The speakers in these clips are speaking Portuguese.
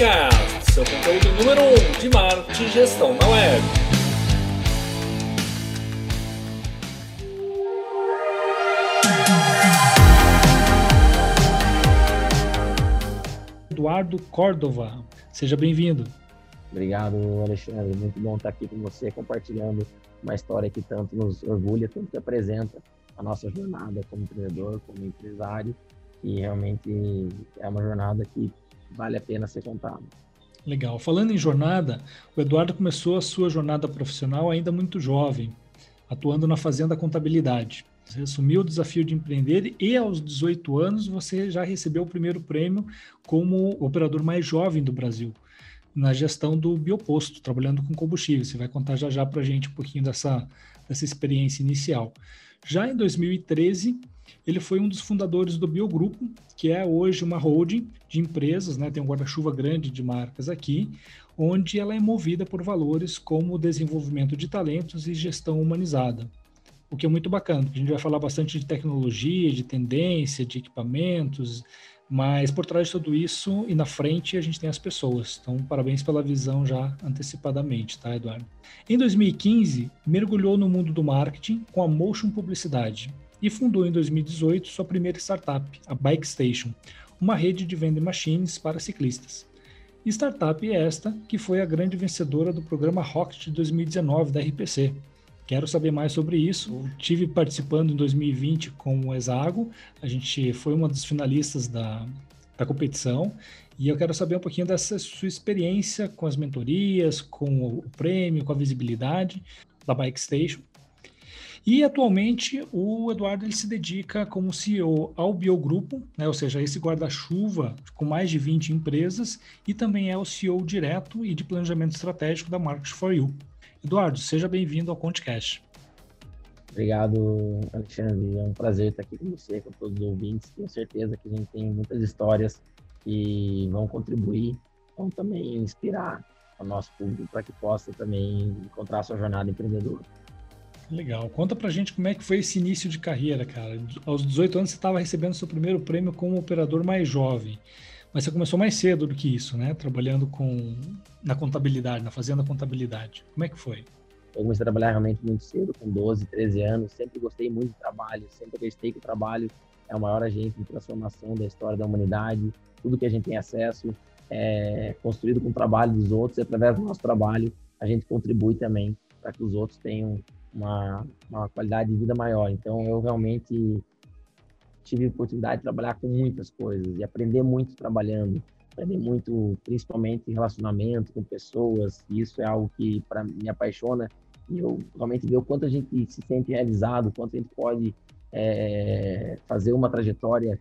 Seu conteúdo número 1 um de marketing e gestão na web. Eduardo Córdova, seja bem-vindo. Obrigado, Alexandre. Muito bom estar aqui com você, compartilhando uma história que tanto nos orgulha, tanto que apresenta a nossa jornada como empreendedor, como empresário, e realmente é uma jornada que vale a pena ser contada. Legal. Falando em jornada, o Eduardo começou a sua jornada profissional ainda muito jovem, atuando na Fazenda Contabilidade. Você assumiu o desafio de empreender e aos 18 anos você já recebeu o primeiro prêmio como operador mais jovem do Brasil na gestão do bioposto, trabalhando com combustível. Você vai contar já já para a gente um pouquinho dessa, dessa experiência inicial. Já em 2013, ele foi um dos fundadores do Biogrupo, que é hoje uma holding de empresas, né? tem um guarda-chuva grande de marcas aqui, onde ela é movida por valores como desenvolvimento de talentos e gestão humanizada. O que é muito bacana, porque a gente vai falar bastante de tecnologia, de tendência, de equipamentos, mas por trás de tudo isso e na frente a gente tem as pessoas. Então, parabéns pela visão já antecipadamente, tá, Eduardo? Em 2015, mergulhou no mundo do marketing com a Motion Publicidade e fundou em 2018 sua primeira startup, a Bike Station, uma rede de vending machines para ciclistas. Startup esta que foi a grande vencedora do programa Rocket 2019 da RPC, Quero saber mais sobre isso. tive participando em 2020 com o Exago. A gente foi uma dos finalistas da, da competição. E eu quero saber um pouquinho dessa sua experiência com as mentorias, com o prêmio, com a visibilidade da Bike Station. E atualmente o Eduardo ele se dedica como CEO ao Biogrupo, né, ou seja, esse guarda-chuva com mais de 20 empresas, e também é o CEO direto e de planejamento estratégico da Market for You. Eduardo, seja bem-vindo ao ConteCast. Obrigado, Alexandre. É um prazer estar aqui com você, com todos os ouvintes. Tenho certeza que a gente tem muitas histórias que vão contribuir, vão também inspirar o nosso público para que possa também encontrar a sua jornada empreendedora. Legal. Conta pra gente como é que foi esse início de carreira, cara. Aos 18 anos você estava recebendo seu primeiro prêmio como operador mais jovem. Mas você começou mais cedo do que isso, né? Trabalhando com na contabilidade, na fazenda contabilidade. Como é que foi? Eu comecei a trabalhar realmente muito cedo, com 12, 13 anos. Sempre gostei muito de trabalho, sempre acreditei que o trabalho é o maior agente de transformação da história da humanidade. Tudo que a gente tem acesso é construído com o trabalho dos outros e através do nosso trabalho a gente contribui também para que os outros tenham uma, uma qualidade de vida maior. Então, eu realmente tive a oportunidade de trabalhar com muitas coisas e aprender muito trabalhando, aprender muito, principalmente em relacionamento com pessoas. E isso é algo que me apaixona e eu realmente ver o quanto a gente se sente realizado, quanto a gente pode é, fazer uma trajetória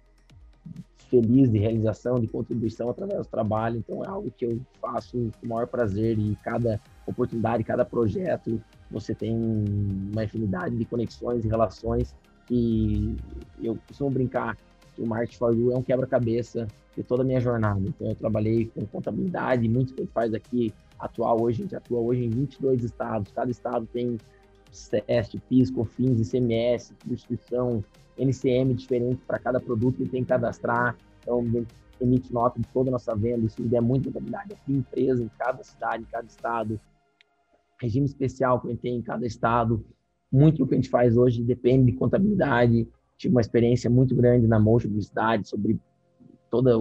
feliz de realização, de contribuição através do trabalho. Então é algo que eu faço com o maior prazer e cada oportunidade, cada projeto, você tem uma infinidade de conexões e relações que eu costumo brincar que o Market for You é um quebra-cabeça de toda a minha jornada. Então, eu trabalhei com contabilidade, muito que a gente faz aqui atual hoje, a gente atua hoje em 22 estados. Cada estado tem SEST, PIS, COFINS, ICMS, substituição, NCM diferente para cada produto que tem que cadastrar. Então, emite nota de toda a nossa venda, isso é muito contabilidade. Aqui, empresa em cada cidade, em cada estado, regime especial que tem em cada estado muito do que a gente faz hoje depende de contabilidade. Tive uma experiência muito grande na Motion Publicidade sobre toda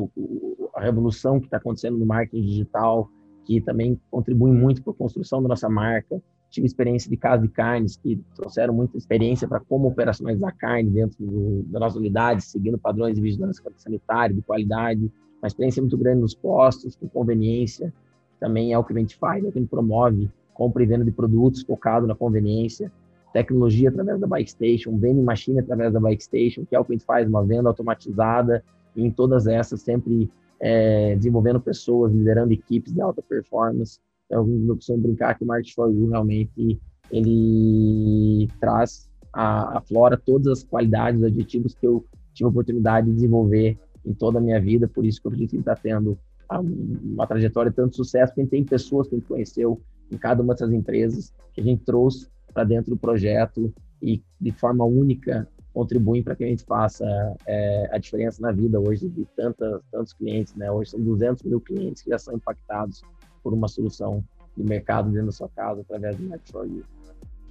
a revolução que está acontecendo no marketing digital, que também contribui muito para a construção da nossa marca. Tive experiência de casa de carnes, que trouxeram muita experiência para como operacionalizar carne dentro do, da nossa unidade, seguindo padrões de vigilância sanitária, de qualidade. Uma experiência muito grande nos postos, com conveniência, também é o que a gente faz, é o que a gente promove, compra e venda de produtos focado na conveniência tecnologia através da Bike Station, vending machine através da Bike Station, que é o que a gente faz, uma venda automatizada, e em todas essas sempre é, desenvolvendo pessoas, liderando equipes de alta performance. Então, eu costumo brincar que o Market for You realmente ele traz a flora todas as qualidades, os adjetivos que eu tive a oportunidade de desenvolver em toda a minha vida, por isso que eu acredito que está tendo uma trajetória de tanto sucesso, porque tem pessoas que a gente conheceu em cada uma dessas empresas, que a gente trouxe para dentro do projeto e de forma única contribuem para que a gente faça é, a diferença na vida hoje de tantos clientes, né? Hoje são 200 mil clientes que já são impactados por uma solução de mercado dentro da sua casa através do You.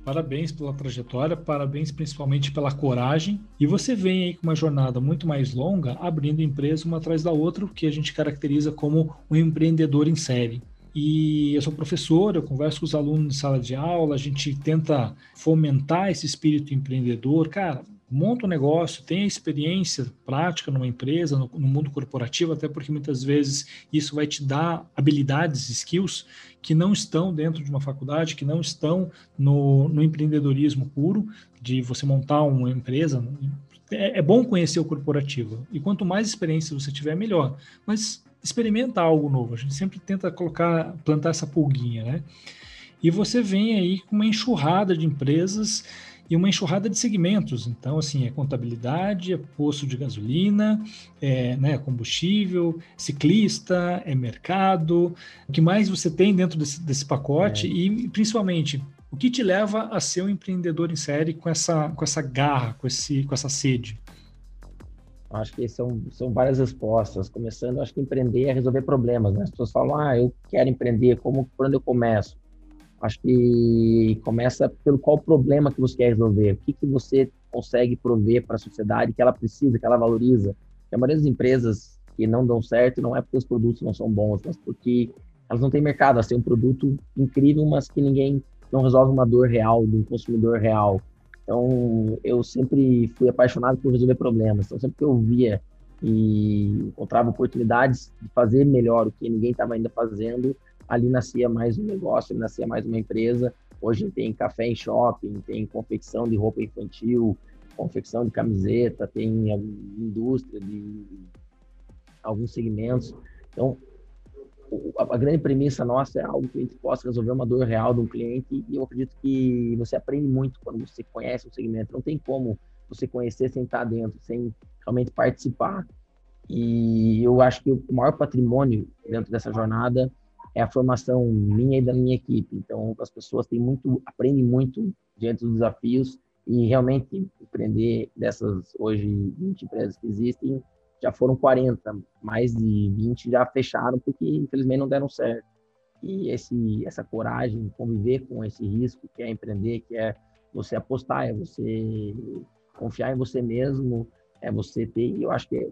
Parabéns pela trajetória, parabéns principalmente pela coragem. E você vem aí com uma jornada muito mais longa, abrindo empresa uma atrás da outra, o que a gente caracteriza como um empreendedor em série. E eu sou professor, eu converso com os alunos em sala de aula, a gente tenta fomentar esse espírito empreendedor. Cara, monta um negócio, tenha experiência prática numa empresa, no, no, mundo corporativo, até porque muitas vezes isso vai te dar habilidades, skills que não estão dentro de uma faculdade, que não estão no, no empreendedorismo puro, de você montar uma empresa. É, é bom conhecer o corporativo. E quanto mais experiência você tiver, melhor. Mas experimenta algo novo. A gente sempre tenta colocar, plantar essa pulguinha, né? E você vem aí com uma enxurrada de empresas e uma enxurrada de segmentos. Então, assim, é contabilidade, é posto de gasolina, é né, combustível, ciclista, é mercado. O que mais você tem dentro desse, desse pacote? É. E, principalmente, o que te leva a ser um empreendedor em série com essa, com essa garra, com, esse, com essa sede? Acho que são, são várias respostas. Começando, acho que empreender é resolver problemas. Né? As pessoas falam, ah, eu quero empreender, como, onde eu começo? Acho que começa pelo qual problema que você quer resolver, o que, que você consegue prover para a sociedade que ela precisa, que ela valoriza. E a maioria das empresas que não dão certo não é porque os produtos não são bons, mas porque elas não têm mercado, elas têm um produto incrível, mas que ninguém não resolve uma dor real um consumidor real. Então, eu sempre fui apaixonado por resolver problemas. Então, sempre que eu via e encontrava oportunidades de fazer melhor o que ninguém estava ainda fazendo, ali nascia mais um negócio, ali nascia mais uma empresa. Hoje tem café em shopping, tem confecção de roupa infantil, confecção de camiseta, tem indústria de alguns segmentos. Então, a grande premissa nossa é algo que a gente possa resolver uma dor real de um cliente e eu acredito que você aprende muito quando você conhece o segmento. Não tem como você conhecer sem estar dentro, sem realmente participar. E eu acho que o maior patrimônio dentro dessa jornada é a formação minha e da minha equipe. Então, as pessoas têm muito, aprendem muito diante dos desafios e realmente empreender dessas hoje 20 empresas que existem, já foram 40, mais de 20 já fecharam porque infelizmente não deram certo. E esse essa coragem, conviver com esse risco que é empreender, que é você apostar, é você confiar em você mesmo, é você ter, e eu acho que é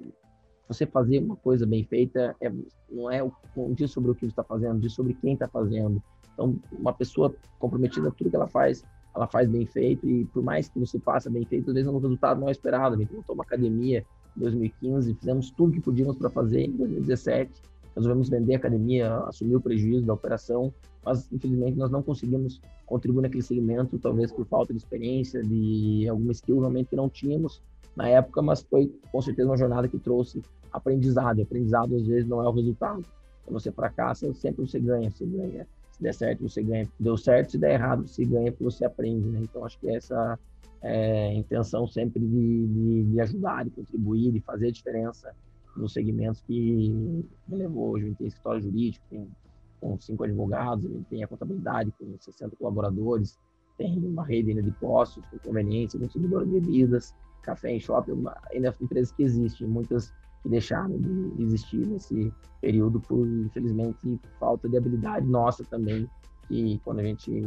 você fazer uma coisa bem feita é, não é não diz sobre o que você está fazendo, diz sobre quem está fazendo. Então, uma pessoa comprometida, tudo que ela faz, ela faz bem feito e por mais que você faça bem feito, às vezes é um resultado não esperado. A gente montou uma academia em 2015, fizemos tudo que podíamos para fazer em 2017. Resolvemos vender a academia, assumir o prejuízo da operação, mas infelizmente nós não conseguimos contribuir naquele segmento, talvez por falta de experiência, de alguma skill realmente que não tínhamos na época, mas foi com certeza uma jornada que trouxe aprendizado. E aprendizado às vezes não é o resultado. Quando você fracassa, sempre você ganha, você ganha. Se der certo, você ganha. Deu certo, se der errado, você ganha porque você aprende, né? Então acho que essa é intenção sempre de, de, de ajudar, de contribuir, de fazer a diferença nos segmentos que me levou hoje. A gente tem escritório jurídico, com cinco advogados, a gente tem a contabilidade com 60 colaboradores, tem uma rede ainda de postos com conveniência, distribuidor de bebidas, café em shopping, ainda empresas que existem, muitas que deixaram de existir nesse período por, infelizmente, falta de habilidade nossa também, que quando a gente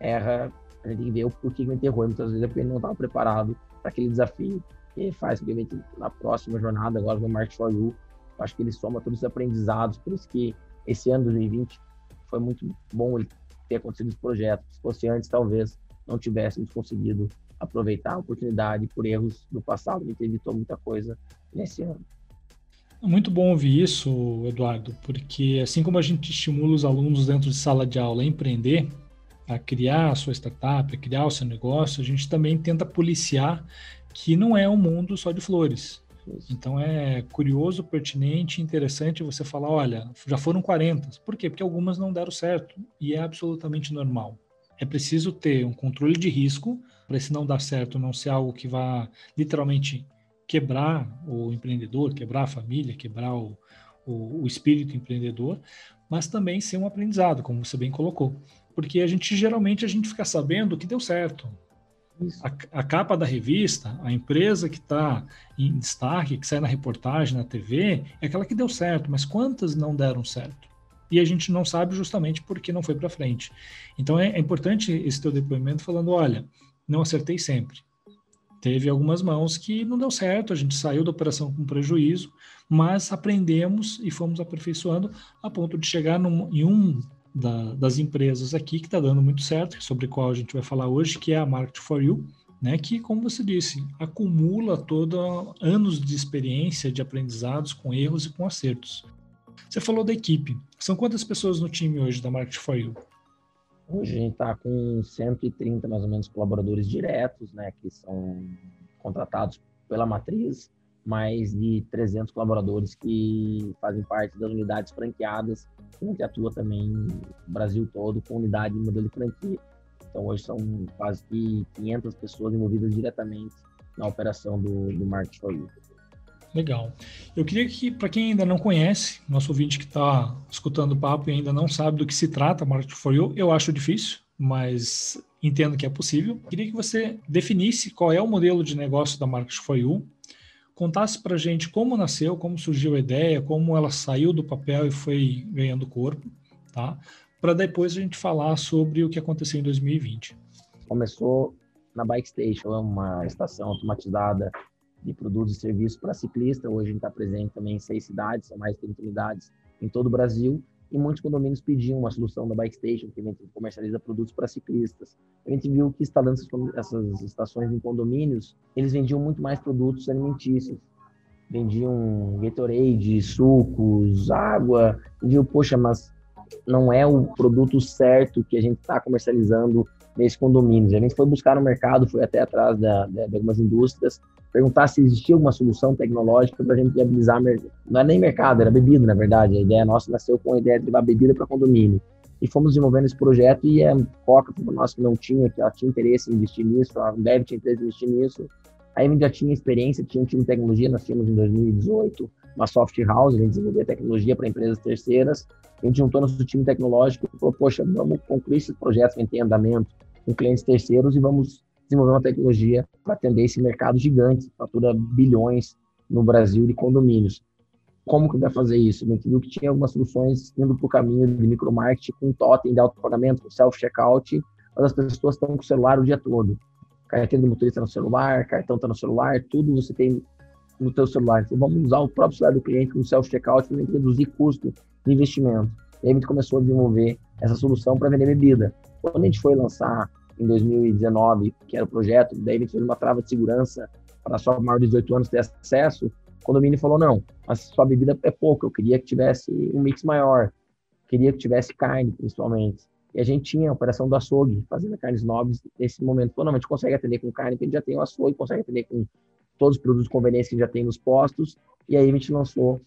erra, a gente tem que ver o porquê que a gente errou, e muitas vezes é porque gente não estava preparado para aquele desafio, e faz com que na próxima jornada, agora no Market for You, acho que ele soma todos os aprendizados, por isso que esse ano 2020 foi muito bom ele ter acontecido esse projeto, se fosse antes, talvez não tivéssemos conseguido aproveitar a oportunidade por erros do passado. A gente evitou muita coisa nesse ano. Muito bom ouvir isso, Eduardo, porque assim como a gente estimula os alunos dentro de sala de aula a empreender, a criar a sua startup, a criar o seu negócio, a gente também tenta policiar que não é um mundo só de flores. Então é curioso, pertinente, interessante você falar, olha, já foram 40. Por quê? Porque algumas não deram certo e é absolutamente normal. É preciso ter um controle de risco para se não dar certo, não ser algo que vá literalmente quebrar o empreendedor, quebrar a família, quebrar o, o, o espírito empreendedor, mas também ser um aprendizado, como você bem colocou. Porque a gente geralmente a gente fica sabendo que deu certo. A, a, capa da revista, a empresa que está em destaque, que sai na reportagem, na TV, é aquela que deu certo, mas quantas não deram certo? E a gente não sabe justamente porque não foi para frente. Então é, é importante esse teu depoimento falando, olha, não acertei sempre. Teve algumas mãos que não deu certo, a gente saiu da operação com prejuízo, mas aprendemos e fomos aperfeiçoando a ponto de chegar num, em um da, das empresas aqui que está dando muito certo, sobre qual a gente vai falar hoje, que é a Market for You, né, que, como você disse, acumula toda anos de experiência, de aprendizados com erros e com acertos. Você falou da equipe. São quantas pessoas no time hoje da Market for You? Hoje a gente está com 130 mais ou menos colaboradores diretos, né, que são contratados pela matriz, mais de 300 colaboradores que fazem parte das unidades franqueadas, que a gente atua também no Brasil todo com unidade de modelo de franquia. Então hoje são quase que 500 pessoas envolvidas diretamente na operação do, do Market for You. Legal. Eu queria que, para quem ainda não conhece, nosso ouvinte que está escutando o papo e ainda não sabe do que se trata Market for You, eu acho difícil, mas entendo que é possível. Queria que você definisse qual é o modelo de negócio da Market for You, contasse para gente como nasceu, como surgiu a ideia, como ela saiu do papel e foi ganhando corpo, tá? Para depois a gente falar sobre o que aconteceu em 2020. Começou na Bike Station, é uma estação automatizada de produtos e serviços para ciclista. Hoje a gente está presente também em seis cidades, são mais de 30 unidades em todo o Brasil e muitos condomínios pediam uma solução da Bike Station, que comercializa produtos para ciclistas. A gente viu que instalando essas estações em condomínios, eles vendiam muito mais produtos alimentícios. Vendiam Gatorade, sucos, água. Viu, poxa, mas não é o produto certo que a gente está comercializando nesses condomínios. A gente foi buscar no mercado, foi até atrás da, da, de algumas indústrias perguntar se existia alguma solução tecnológica para a gente viabilizar, não é nem mercado, era bebida, na verdade. A ideia nossa nasceu com a ideia de levar bebida para condomínio. E fomos desenvolvendo esse projeto e a Coca para nós que não tinha, que ela tinha interesse em investir nisso, a Ambev tinha interesse em investir nisso. A gente já tinha experiência, tinha um time de tecnologia, nós tínhamos em 2018 uma soft house, a gente desenvolvia tecnologia para empresas terceiras. A gente juntou nosso time tecnológico e falou, poxa, vamos concluir esses projetos que a gente tem em andamento com clientes terceiros e vamos desenvolver uma tecnologia para atender esse mercado gigante, fatura bilhões no Brasil de condomínios. Como que vai fazer isso? A gente viu que tinha algumas soluções indo para o caminho de micromarketing com totem de autopagamento, com self-checkout, mas as pessoas estão com o celular o dia todo. Carteira do motorista no celular, cartão está no celular, tudo você tem no teu celular. Então vamos usar o próprio celular do cliente com self-checkout para reduzir custo de investimento. E aí a gente começou a desenvolver essa solução para vender bebida. Quando a gente foi lançar em 2019, que era o projeto, daí a gente fez uma trava de segurança para só maior de 18 anos ter acesso, o condomínio falou, não, a sua bebida é pouco, eu queria que tivesse um mix maior, queria que tivesse carne, principalmente. E a gente tinha a operação do açougue, fazendo carnes nobres nesse momento. Falou, não, a gente consegue atender com carne, porque a gente já tem o açougue, consegue atender com todos os produtos de conveniência que já tem nos postos, e aí a gente lançou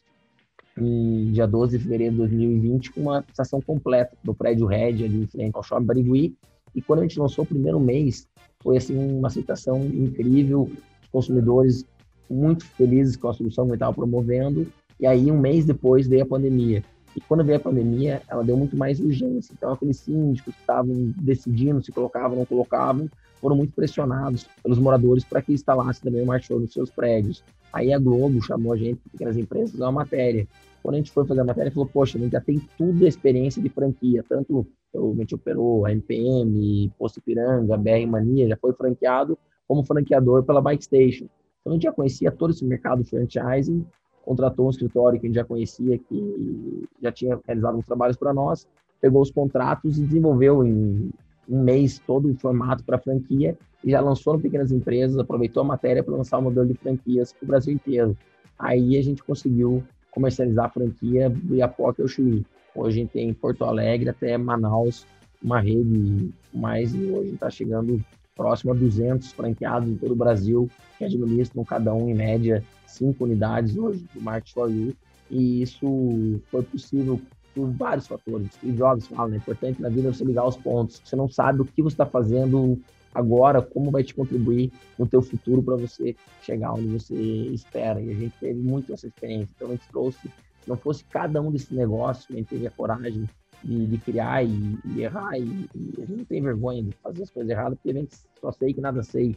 em dia 12 de fevereiro de 2020 com uma estação completa do prédio Red ali em frente ao Shopping Barigui, e quando a gente lançou o primeiro mês, foi assim uma aceitação incrível, os consumidores muito felizes com a solução que a gente estava promovendo. E aí, um mês depois, veio a pandemia. E quando veio a pandemia, ela deu muito mais urgência. Então, aqueles síndicos que estavam decidindo se colocavam ou não colocavam, foram muito pressionados pelos moradores para que instalasse também o Marchou nos seus prédios. Aí a Globo chamou a gente, pequenas empresas, uma matéria. Quando a gente foi fazer a matéria, falou, poxa, a gente já tem tudo a experiência de franquia, tanto o a gente operou a MPM, Posto Piranga, BR Mania, já foi franqueado como franqueador pela Bike Station. Então a gente já conhecia todo esse mercado franchising, contratou um escritório que a gente já conhecia, que já tinha realizado uns trabalhos para nós, pegou os contratos e desenvolveu em um mês todo o formato para franquia e já lançou no pequenas empresas, aproveitou a matéria para lançar o modelo de franquias para o Brasil inteiro. Aí a gente conseguiu comercializar a franquia do Iapoca ao Chuí. Hoje a gente tem Porto Alegre até Manaus, uma rede mais, e hoje está chegando próximo a 200 franqueados em todo o Brasil, que administram cada um, em média, cinco unidades hoje do Market for You. E isso foi possível por vários fatores. Steve Jobs fala, né? É importante na vida você ligar os pontos. Você não sabe o que você está fazendo agora, como vai te contribuir no teu futuro para você chegar onde você espera. E a gente teve muito essa experiência. Então, a gente trouxe se não fosse cada um desses negócios, a gente teve a coragem de, criar e, e errar, e, e, a gente não tem vergonha de fazer as coisas erradas, porque a gente só sei que nada sei.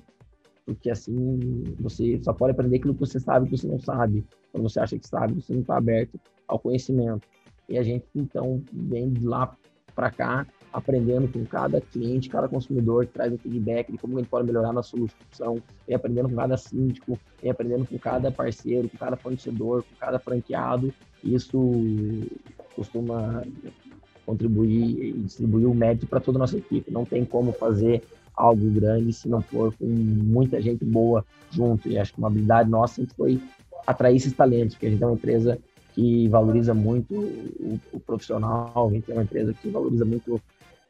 Porque assim, você só pode aprender aquilo que você sabe que você não sabe. Quando você acha que sabe, você não está aberto ao conhecimento. E a gente, então, vem de lá para cá, aprendendo com cada cliente, cada consumidor, que traz um feedback de como a gente pode melhorar na solução, vem aprendendo com cada síndico, vem aprendendo com cada parceiro, com cada fornecedor, com cada franqueado. Isso costuma contribuir e distribuir o mérito para toda a nossa equipe. Não tem como fazer algo grande se não for com muita gente boa junto. E acho que uma habilidade nossa sempre foi atrair esses talentos, porque a gente é uma empresa que valoriza muito o, o profissional, a gente é uma empresa que valoriza muito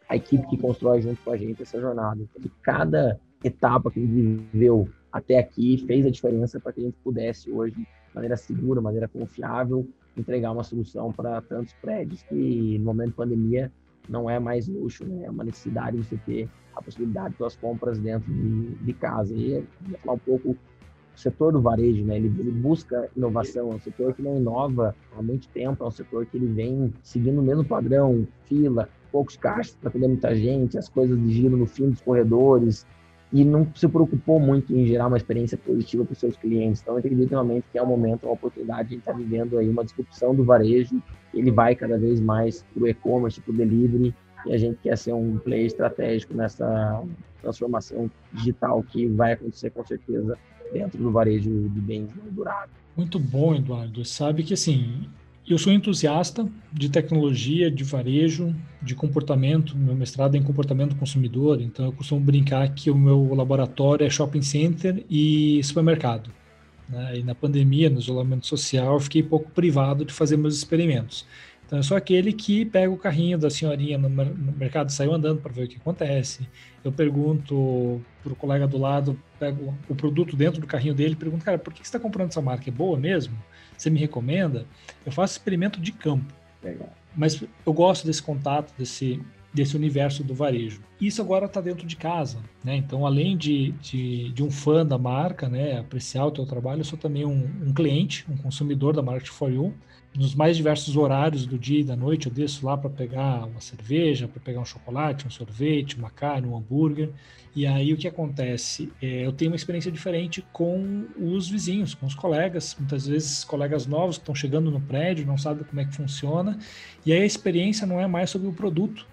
a equipe que constrói junto com a gente essa jornada. Então, cada etapa que a gente viveu até aqui fez a diferença para que a gente pudesse hoje, de maneira segura, maneira confiável, entregar uma solução para tantos prédios que no momento de pandemia não é mais luxo, né? É uma necessidade de você ter a possibilidade de suas compras dentro de, de casa. E vou falar um pouco o setor do varejo, né? Ele, ele, busca inovação, é um setor que não inova há muito tempo, é um setor que ele vem seguindo o mesmo padrão, fila, poucos caixas para atender muita gente, as coisas de giro no fim dos corredores, e não se preocupou muito em gerar uma experiência positiva para os seus clientes. Então, eu acredito realmente que é um momento, uma oportunidade, a gente está vivendo aí uma disrupção do varejo, ele vai cada vez mais para o e-commerce, para o delivery, e a gente quer ser um player estratégico nessa transformação digital que vai acontecer com certeza dentro do varejo de bens duráveis. Muito bom, Eduardo. Sabe que assim, eu sou entusiasta de tecnologia, de varejo, de comportamento. Meu mestrado é em comportamento do consumidor, então eu costumo brincar que o meu laboratório é shopping center e supermercado. Né? E na pandemia, no isolamento social, eu fiquei pouco privado de fazer meus experimentos. Então, eu sou aquele que pega o carrinho da senhorinha no, mercado saiu andando para ver o que acontece. Eu pergunto para o colega do lado, pego o produto dentro do carrinho dele pergunto, cara, por que você está comprando essa marca? É boa mesmo? Você me recomenda? Eu faço experimento de campo. Legal. Mas eu gosto desse contato, desse, desse universo do varejo. Isso agora está dentro de casa, né? Então, além de, de, de, um fã da marca, né, apreciar o teu trabalho, eu sou também um, um cliente, um consumidor da Market for You nos mais diversos horários do dia e da noite, eu desço lá para pegar uma cerveja, para pegar um chocolate, um sorvete, uma carne, um hambúrguer. E aí o que acontece? É, eu tenho uma experiência diferente com os vizinhos, com os colegas, muitas vezes colegas novos que estão chegando no prédio, não sabem como é que funciona. E aí a experiência não é mais sobre o produto,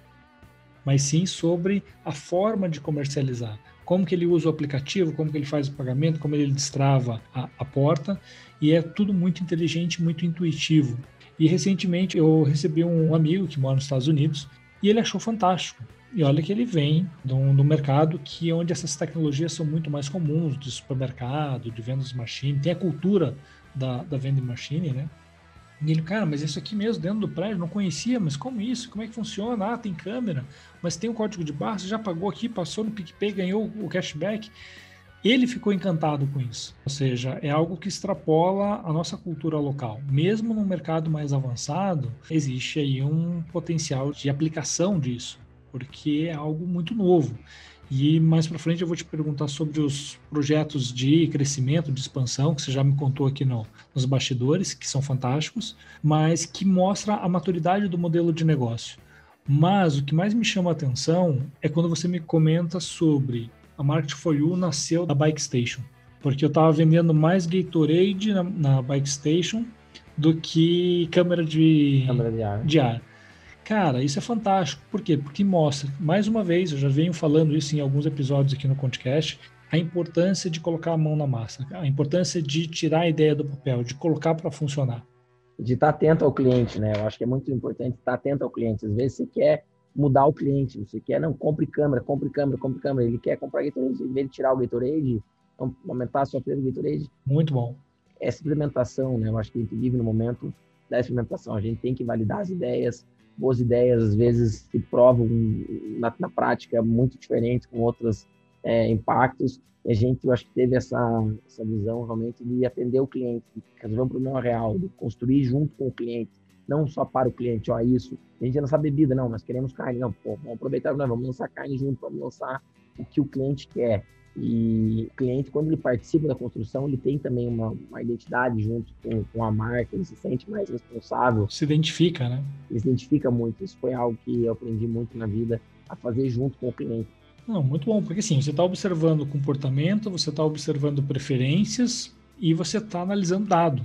mas sim sobre a forma de comercializar. Como que ele usa o aplicativo, como que ele faz o pagamento, como ele destrava a, a porta e é tudo muito inteligente, muito intuitivo. E recentemente eu recebi um amigo que mora nos Estados Unidos e ele achou fantástico. E olha que ele vem de de um mercado que onde essas tecnologias são muito mais comuns, de supermercado, de vendas machine, tem a cultura da, da vending machine, né? E ele, cara, mas isso aqui mesmo, dentro do prédio, não conhecia, mas como isso? Como é que funciona? Ah, tem câmera, mas tem um código de barra, você já pagou aqui, passou no PicPay, ganhou o cashback. Ele ficou encantado com isso. Ou seja, é algo que extrapola a nossa cultura local. Mesmo no mercado mais avançado, existe aí um potencial de aplicação disso, porque é algo muito novo. E mais para frente eu vou te perguntar sobre os projetos de crescimento, de expansão, que você já me contou aqui no, nos bastidores, que são fantásticos, mas que mostra a maturidade do modelo de negócio. Mas o que mais me chama a atenção é quando você me comenta sobre a Market for You nasceu da Bike Station, porque eu estava vendendo mais Gatorade na, na Bike Station do que câmera de, câmera de ar. de ar. Cara, isso é fantástico. Por quê? Porque mostra, mais uma vez, eu já venho falando isso em alguns episódios aqui no podcast, a importância de colocar a mão na massa, a importância de tirar a ideia do papel, de colocar para funcionar. De estar atento ao cliente, né? Eu acho que é muito importante estar atento ao cliente. Às vezes você quer mudar o cliente. Você quer, não, compre câmera, compre câmera, compre câmera. Ele quer comprar Gatorade, em vez de tirar o Gatorade, aumentar a sua preço do Gatorade. Muito bom. Essa implementação, né? Eu acho que a gente vive no momento da experimentação. A gente tem que validar as ideias. Boas ideias, às vezes, se provam na, na prática muito diferentes, com outros é, impactos. E a gente, eu acho que teve essa, essa visão realmente de atender o cliente, resolver um problema real, de construir junto com o cliente não só para o cliente, ó, isso, a gente lançar bebida, não, nós queremos carne, não, pô, vamos aproveitar, não, vamos lançar carne junto, vamos lançar o que o cliente quer. E o cliente, quando ele participa da construção, ele tem também uma, uma identidade junto com, com, a marca, ele se sente mais responsável. Se identifica, né? Ele se identifica muito. Isso foi algo que eu aprendi muito na vida, a fazer junto com o cliente. Não, muito bom, porque assim, você está observando o comportamento, você está observando preferências e você está analisando dado.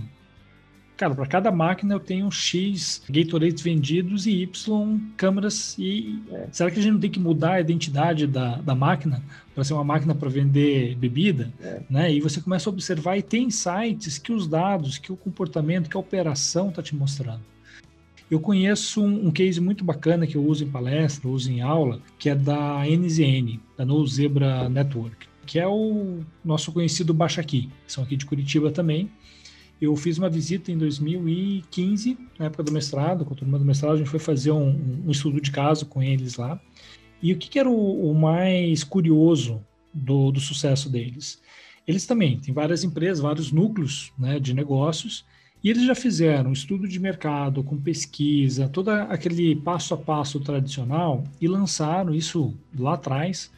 Cara, para cada máquina eu tenho X Gatorades vendidos e Y câmeras. E é. será que a gente não tem que mudar a identidade da, da máquina para ser uma máquina para vender bebida? É. Né? E você começa a observar e tem insights que os dados, que o comportamento, que a operação está te mostrando. Eu conheço um, um, case muito bacana que eu uso em palestra, uso em aula, que é da NZN, da No Zebra Network, que é o nosso conhecido Baixa Aqui, são aqui de Curitiba também. Eu fiz uma visita em 2015, na época do mestrado, com a turma do mestrado, a gente foi fazer um, um estudo de caso com eles lá. E o que, que era o, o, mais curioso do, do, sucesso deles? Eles também têm várias empresas, vários núcleos né, de negócios, e eles já fizeram estudo de mercado, com pesquisa, todo aquele passo a passo tradicional, e lançaram isso lá atrás,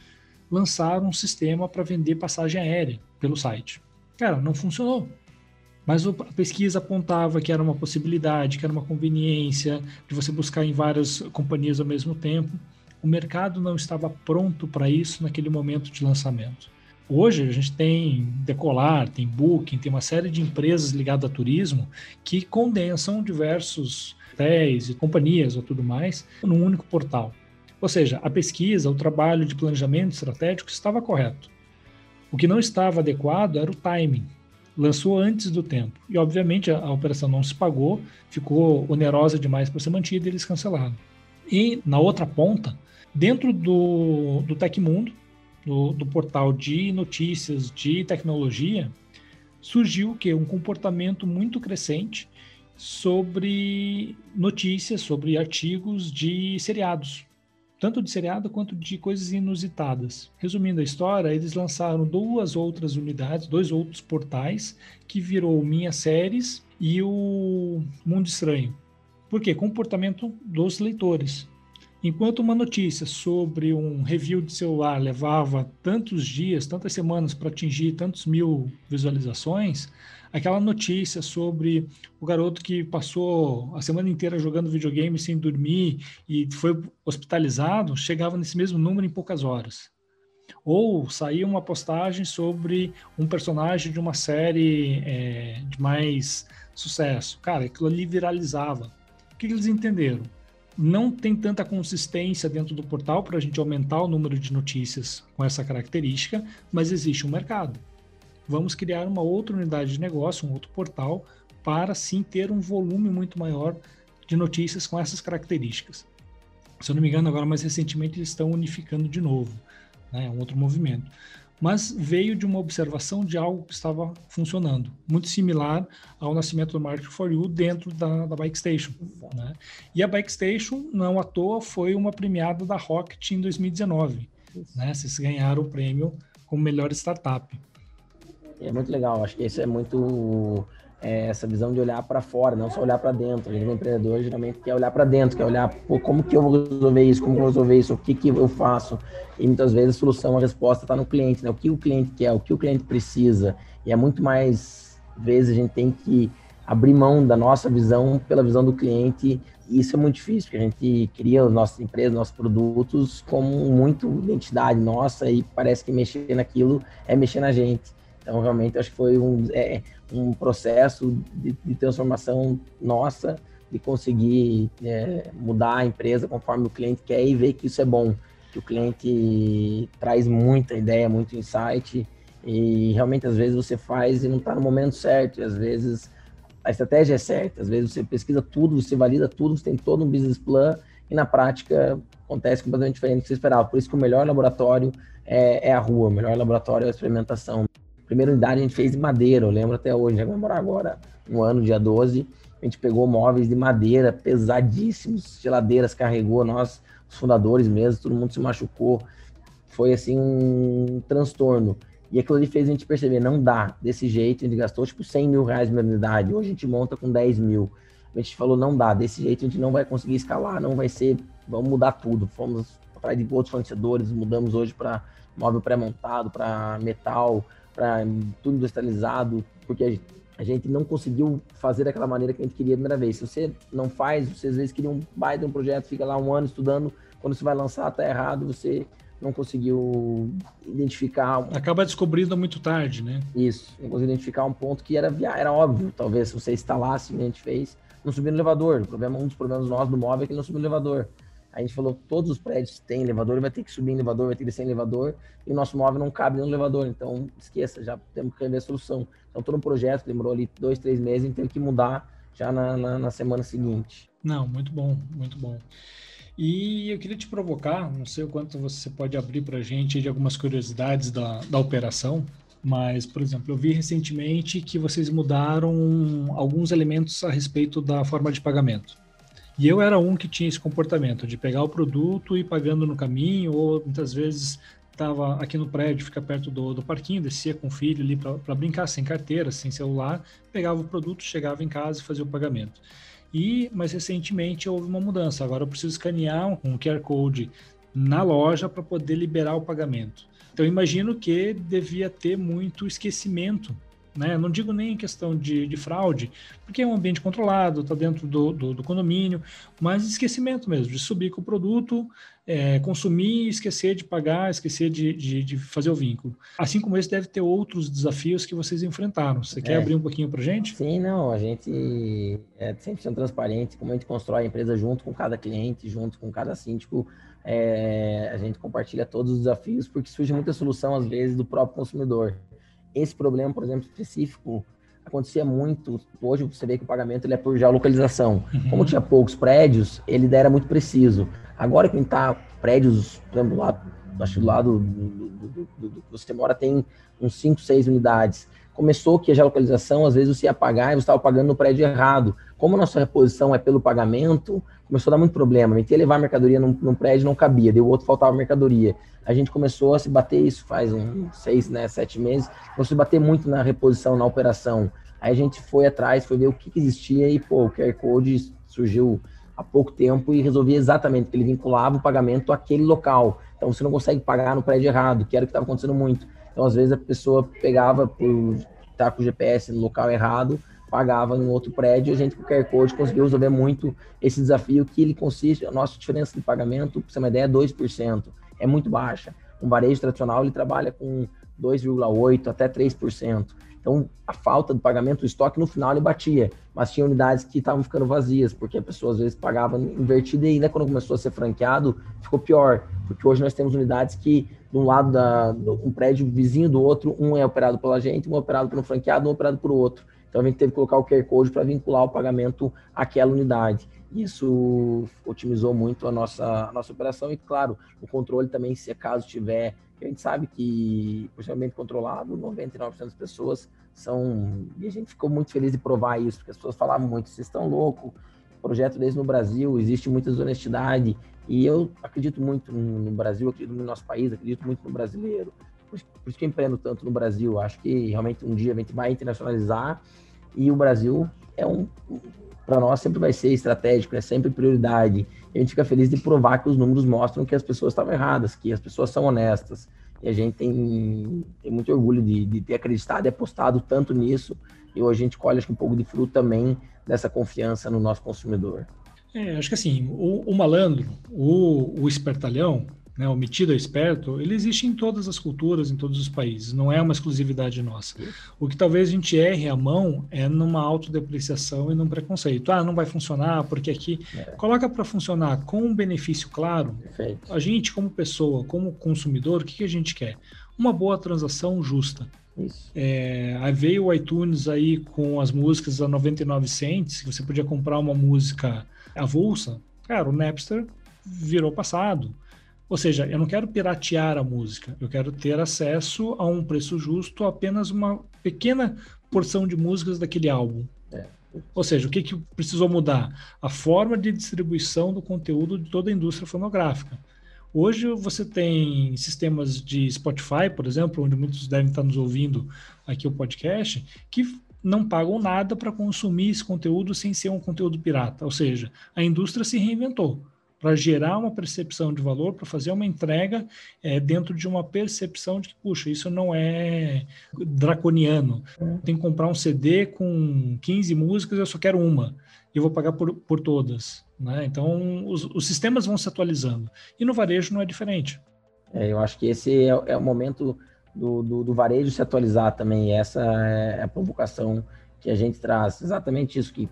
lançaram um sistema para vender passagem aérea pelo site. Cara, não funcionou. Mas a pesquisa apontava que era uma possibilidade, que era uma conveniência de você buscar em várias companhias ao mesmo tempo. O mercado não estava pronto para isso naquele momento de lançamento. Hoje a gente tem Decolar, tem Booking, tem uma série de empresas ligadas a turismo que condensam diversos hotéis e companhias ou tudo mais num único portal. Ou seja, a pesquisa, o trabalho de planejamento estratégico estava correto. O que não estava adequado era o timing lançou antes do tempo. E, obviamente, a, a operação não se pagou, ficou onerosa demais para ser mantida e eles cancelaram. E, na outra ponta, dentro do, do Tecmundo, do, do portal de notícias de tecnologia, surgiu o quê? Um comportamento muito crescente sobre notícias, sobre artigos de seriados tanto de seriado quanto de coisas inusitadas. Resumindo a história, eles lançaram duas outras unidades, dois outros portais, que virou Minha Séries e o Mundo Estranho. Por quê? Comportamento dos leitores. Enquanto uma notícia sobre um review de celular levava tantos dias, tantas semanas para atingir tantos mil visualizações, aquela notícia sobre o garoto que passou a semana inteira jogando videogame sem dormir e foi hospitalizado, chegava nesse mesmo número em poucas horas. Ou saía uma postagem sobre um personagem de uma série é, de mais sucesso. Cara, aquilo ali viralizava. O que eles entenderam? Não tem tanta consistência dentro do portal para a gente aumentar o número de notícias com essa característica, mas existe um mercado vamos criar uma outra unidade de negócio, um outro portal, para sim ter um volume muito maior de notícias com essas características. Se eu não me engano, agora mais recentemente eles estão unificando de novo, né, um outro movimento. Mas veio de uma observação de algo que estava funcionando, muito similar ao nascimento do Market for You dentro da, da Bike Station. Né? E a Bike Station, não à toa, foi uma premiada da Rocket em 2019. Né? Vocês ganharam o prêmio como melhor startup. É muito legal, acho que isso é muito é, essa visão de olhar para fora, não só olhar para dentro. Um empreendedor, geralmente quer olhar para dentro, quer olhar, pô, como que eu vou resolver isso, como que eu vou resolver isso, o que que eu faço. E muitas vezes a solução, a resposta está no cliente, né? O que o cliente quer, o que o cliente precisa. E é muito mais vezes a gente tem que abrir mão da nossa visão pela visão do cliente. E isso é muito difícil, porque a gente cria as nossas empresas, nossos produtos como muito identidade nossa e parece que mexer naquilo é mexer na gente. Então, realmente, acho que foi um, é, um processo de, de, transformação nossa, de conseguir é, mudar a empresa conforme o cliente quer e ver que isso é bom, que o cliente traz muita ideia, muito insight, e realmente, às vezes, você faz e não está no momento certo, e às vezes a estratégia é certa, às vezes você pesquisa tudo, você valida tudo, você tem todo um business plan, e na prática acontece completamente diferente do que você esperava. Por isso que o melhor laboratório é, é a rua, o melhor laboratório é a experimentação primeira unidade a gente fez de madeira, eu lembro até hoje, vai comemorar agora um ano, dia 12. A gente pegou móveis de madeira pesadíssimos, geladeiras carregou, nós, os fundadores mesmo, todo mundo se machucou. Foi assim um transtorno. E aquilo ali fez a gente perceber, não dá desse jeito, a gente gastou tipo 100 mil reais na unidade, hoje a gente monta com 10 mil. A gente falou, não dá, desse jeito a gente não vai conseguir escalar, não vai ser, vamos mudar tudo. Fomos atrás de outros fornecedores, mudamos hoje para móvel pré-montado, para metal, para tudo industrializado, porque a gente não conseguiu fazer daquela maneira que a gente queria a primeira vez. Se você não faz, você às vezes queria um baita um projeto, fica lá um ano estudando, quando você vai lançar tá errado, você não conseguiu identificar. Acaba descobrindo muito tarde, né? Isso, não conseguiu identificar um ponto que era, era óbvio, talvez, se você instalasse, a gente fez, não subir no elevador. O problema, um dos problemas nossos do móvel é que ele não subiu no elevador. A gente falou todos os prédios têm elevador, vai ter que subir em elevador, vai ter que descer em elevador, e o nosso móvel não cabe no elevador. Então, esqueça, já temos que rever a solução. Então, todo um projeto demorou ali dois, três meses, gente teve que mudar já na, na, na semana seguinte. Não, muito bom, muito bom. E eu queria te provocar, não sei o quanto você pode abrir para a gente de algumas curiosidades da, da operação, mas, por exemplo, eu vi recentemente que vocês mudaram alguns elementos a respeito da forma de pagamento. E eu era um que tinha esse comportamento de pegar o produto e ir pagando no caminho, ou muitas vezes estava aqui no prédio, fica perto do, do parquinho, descia com o filho ali para brincar, sem carteira, sem celular, pegava o produto, chegava em casa e fazia o pagamento. E mais recentemente houve uma mudança. Agora eu preciso escanear um QR Code na loja para poder liberar o pagamento. Então imagino que devia ter muito esquecimento né? Não digo nem em questão de, de fraude, porque é um ambiente controlado, está dentro do, do, do, condomínio, mas esquecimento mesmo, de subir com o produto, é, consumir, esquecer de pagar, esquecer de, de, de, fazer o vínculo. Assim como esse, deve ter outros desafios que vocês enfrentaram. Você quer é. abrir um pouquinho para gente? Sim, não, a gente é sempre sendo transparente, como a gente constrói a empresa junto com cada cliente, junto com cada síndico, é, a gente compartilha todos os desafios, porque surge muita solução, às vezes, do próprio consumidor esse problema, por exemplo, específico, acontecia muito. Hoje você vê que o pagamento ele é por geolocalização. Uhum. Como tinha poucos prédios, ele era muito preciso. Agora que está prédios, por exemplo, lá, acho que do lado do, do, do, do, você mora tem uns 5, 6 unidades. Começou que a geolocalização, às vezes você ia pagar e você estava pagando no prédio errado. Como a nossa reposição é pelo pagamento, começou a dar muito problema. A gente ia levar mercadoria num, num prédio, não cabia, deu outro faltava mercadoria. A gente começou a se bater isso faz uns seis, né, sete meses, começou a se bater muito na reposição, na operação. Aí a gente foi atrás, foi ver o que, que existia e, pô, o QR Code surgiu há pouco tempo e resolvia exatamente, que ele vinculava o pagamento àquele local. Então você não consegue pagar no prédio errado, que era o que estava acontecendo muito. Então, às vezes, a pessoa pegava por estar com o GPS no local errado, pagava em outro prédio, a gente com o QR Code conseguiu resolver muito esse desafio que ele consiste, a nossa diferença de pagamento, para você ter uma ideia, é 2%, é muito baixa. Um varejo tradicional, ele trabalha com 2,8% até 3%. Então, a falta do pagamento, o estoque no final ele batia, mas tinha unidades que estavam ficando vazias, porque a pessoa às vezes pagava invertido e ainda quando começou a ser franqueado, ficou pior, porque hoje nós temos unidades que, de um lado da um prédio vizinho do outro, um é operado pela gente, um é operado pelo franqueado, um é operado por outro. Então a gente teve que colocar o QR Code para vincular o pagamento àquela unidade. Isso otimizou muito a nossa, a nossa operação e, claro, o controle também, se caso tiver. A gente sabe que, principalmente controlado, 99% das pessoas são. E a gente ficou muito feliz de provar isso, porque as pessoas falavam muito: vocês estão loucos, projeto desse no Brasil, existe muita desonestidade. E eu acredito muito no Brasil, acredito no nosso país, acredito muito no brasileiro. Por isso que eu empreendo tanto no Brasil. Acho que realmente um dia a gente vai internacionalizar e o Brasil é um, para nós sempre vai ser estratégico, é sempre prioridade. A gente fica feliz de provar que os números mostram que as pessoas estavam erradas, que as pessoas são honestas. E a gente tem, tem muito orgulho de, de ter acreditado e apostado tanto nisso. E hoje a gente colhe acho, um pouco de fruto também dessa confiança no nosso consumidor. É, acho que assim, o, o malandro, o, o espertalhão, né, o metido é esperto, ele existe em todas as culturas, em todos os países, não é uma exclusividade nossa. O que talvez a gente erre a mão é numa autodepreciação e num preconceito. Ah, não vai funcionar porque aqui. É. Coloca para funcionar com um benefício claro. Perfeito. A gente, como pessoa, como consumidor, o que, que a gente quer? Uma boa transação justa. É, aí veio o iTunes aí com as músicas a 99 cents, que você podia comprar uma música avulsa. Cara, o Napster virou passado. Ou seja, eu não quero piratear a música, eu quero ter acesso a um preço justo a apenas uma pequena porção de músicas daquele álbum. É. Ou seja, o que, que precisou mudar? A forma de distribuição do conteúdo de toda a indústria fonográfica. Hoje você tem sistemas de Spotify, por exemplo, onde muitos devem estar nos ouvindo aqui o podcast, que não pagam nada para consumir esse conteúdo sem ser um conteúdo pirata. Ou seja, a indústria se reinventou para gerar uma percepção de valor, para fazer uma entrega é, dentro de uma percepção de que, puxa, isso não é draconiano. Tem que comprar um CD com 15 músicas, eu só quero uma, e eu vou pagar por, por todas. Né? Então, os, os sistemas vão se atualizando. E no varejo não é diferente. É, eu acho que esse é, é o momento do, do, do, varejo se atualizar também. Essa é a provocação que a gente traz. Exatamente isso, que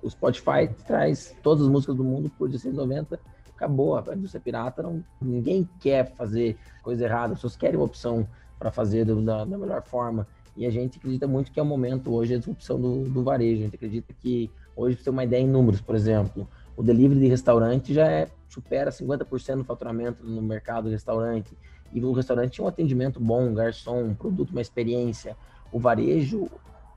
o Spotify traz todas as músicas do mundo por 16,90. Acabou, a indústria pirata, não, ninguém quer fazer coisa errada, as pessoas querem uma opção para fazer da, da, melhor forma. E a gente acredita muito que é o momento hoje a disrupção do, do varejo. A gente acredita que hoje, para ter uma ideia em números, por exemplo, o delivery de restaurante já é, supera 50% do faturamento no mercado de restaurante. E o restaurante tinha um atendimento bom, garçom, um produto, uma experiência. O varejo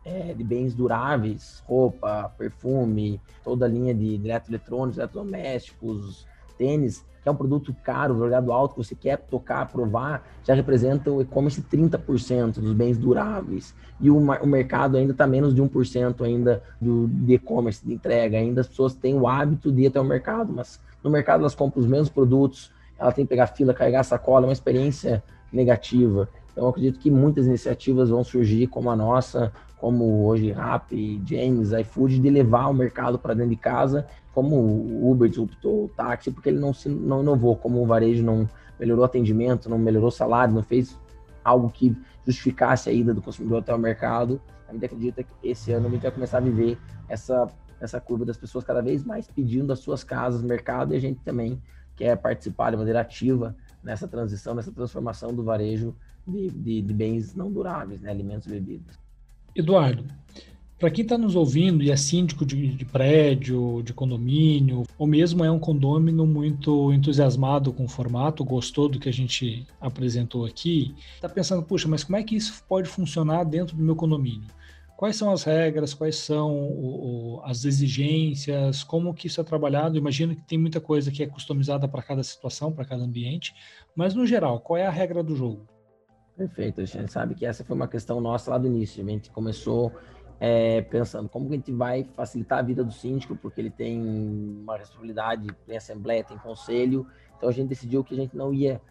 é, de bens duráveis, roupa, perfume, toda a linha de eletroeletrônicos, eletrodomésticos, tênis, que é um produto caro, jogado alto, que você quer tocar, provar, já representa o e-commerce 30% dos bens duráveis. E o, o mercado ainda está menos de 1% ainda do, de e-commerce, de entrega. Ainda as pessoas têm o hábito de ir até o mercado, mas no mercado elas compram os mesmos produtos, ela tem que pegar fila, carregar sacola, é uma experiência negativa. Então, acredito que muitas iniciativas vão surgir, como a nossa, como hoje Rap, James, iFood, de levar o mercado para dentro de casa, como o Uber disruptou o táxi, porque ele não, se, não inovou, como o varejo não melhorou atendimento, não melhorou salário, não fez algo que justificasse a ida do consumidor até o mercado. A gente acredita que esse ano a gente vai começar a viver essa, essa curva das pessoas cada vez mais pedindo as suas casas, mercado, e a gente também quer participar de maneira ativa nessa transição, nessa transformação do varejo de, de, de bens não duráveis, né, alimentos e bebidas. Eduardo, para quem está nos ouvindo e é síndico de, de, prédio, de condomínio, ou mesmo é um condômino muito entusiasmado com o formato, gostou do que a gente apresentou aqui, está pensando, puxa, mas como é que isso pode funcionar dentro do meu condomínio? Quais são as regras, quais são o, o, as exigências, como que isso é trabalhado? Imagino que tem muita coisa que é customizada para cada situação, para cada ambiente, mas no geral, qual é a regra do jogo? Perfeito, a gente sabe que essa foi uma questão nossa lá do início. A gente começou é, pensando como que a gente vai facilitar a vida do síndico, porque ele tem uma responsabilidade, tem assembleia, tem conselho. Então a gente decidiu que a gente não ia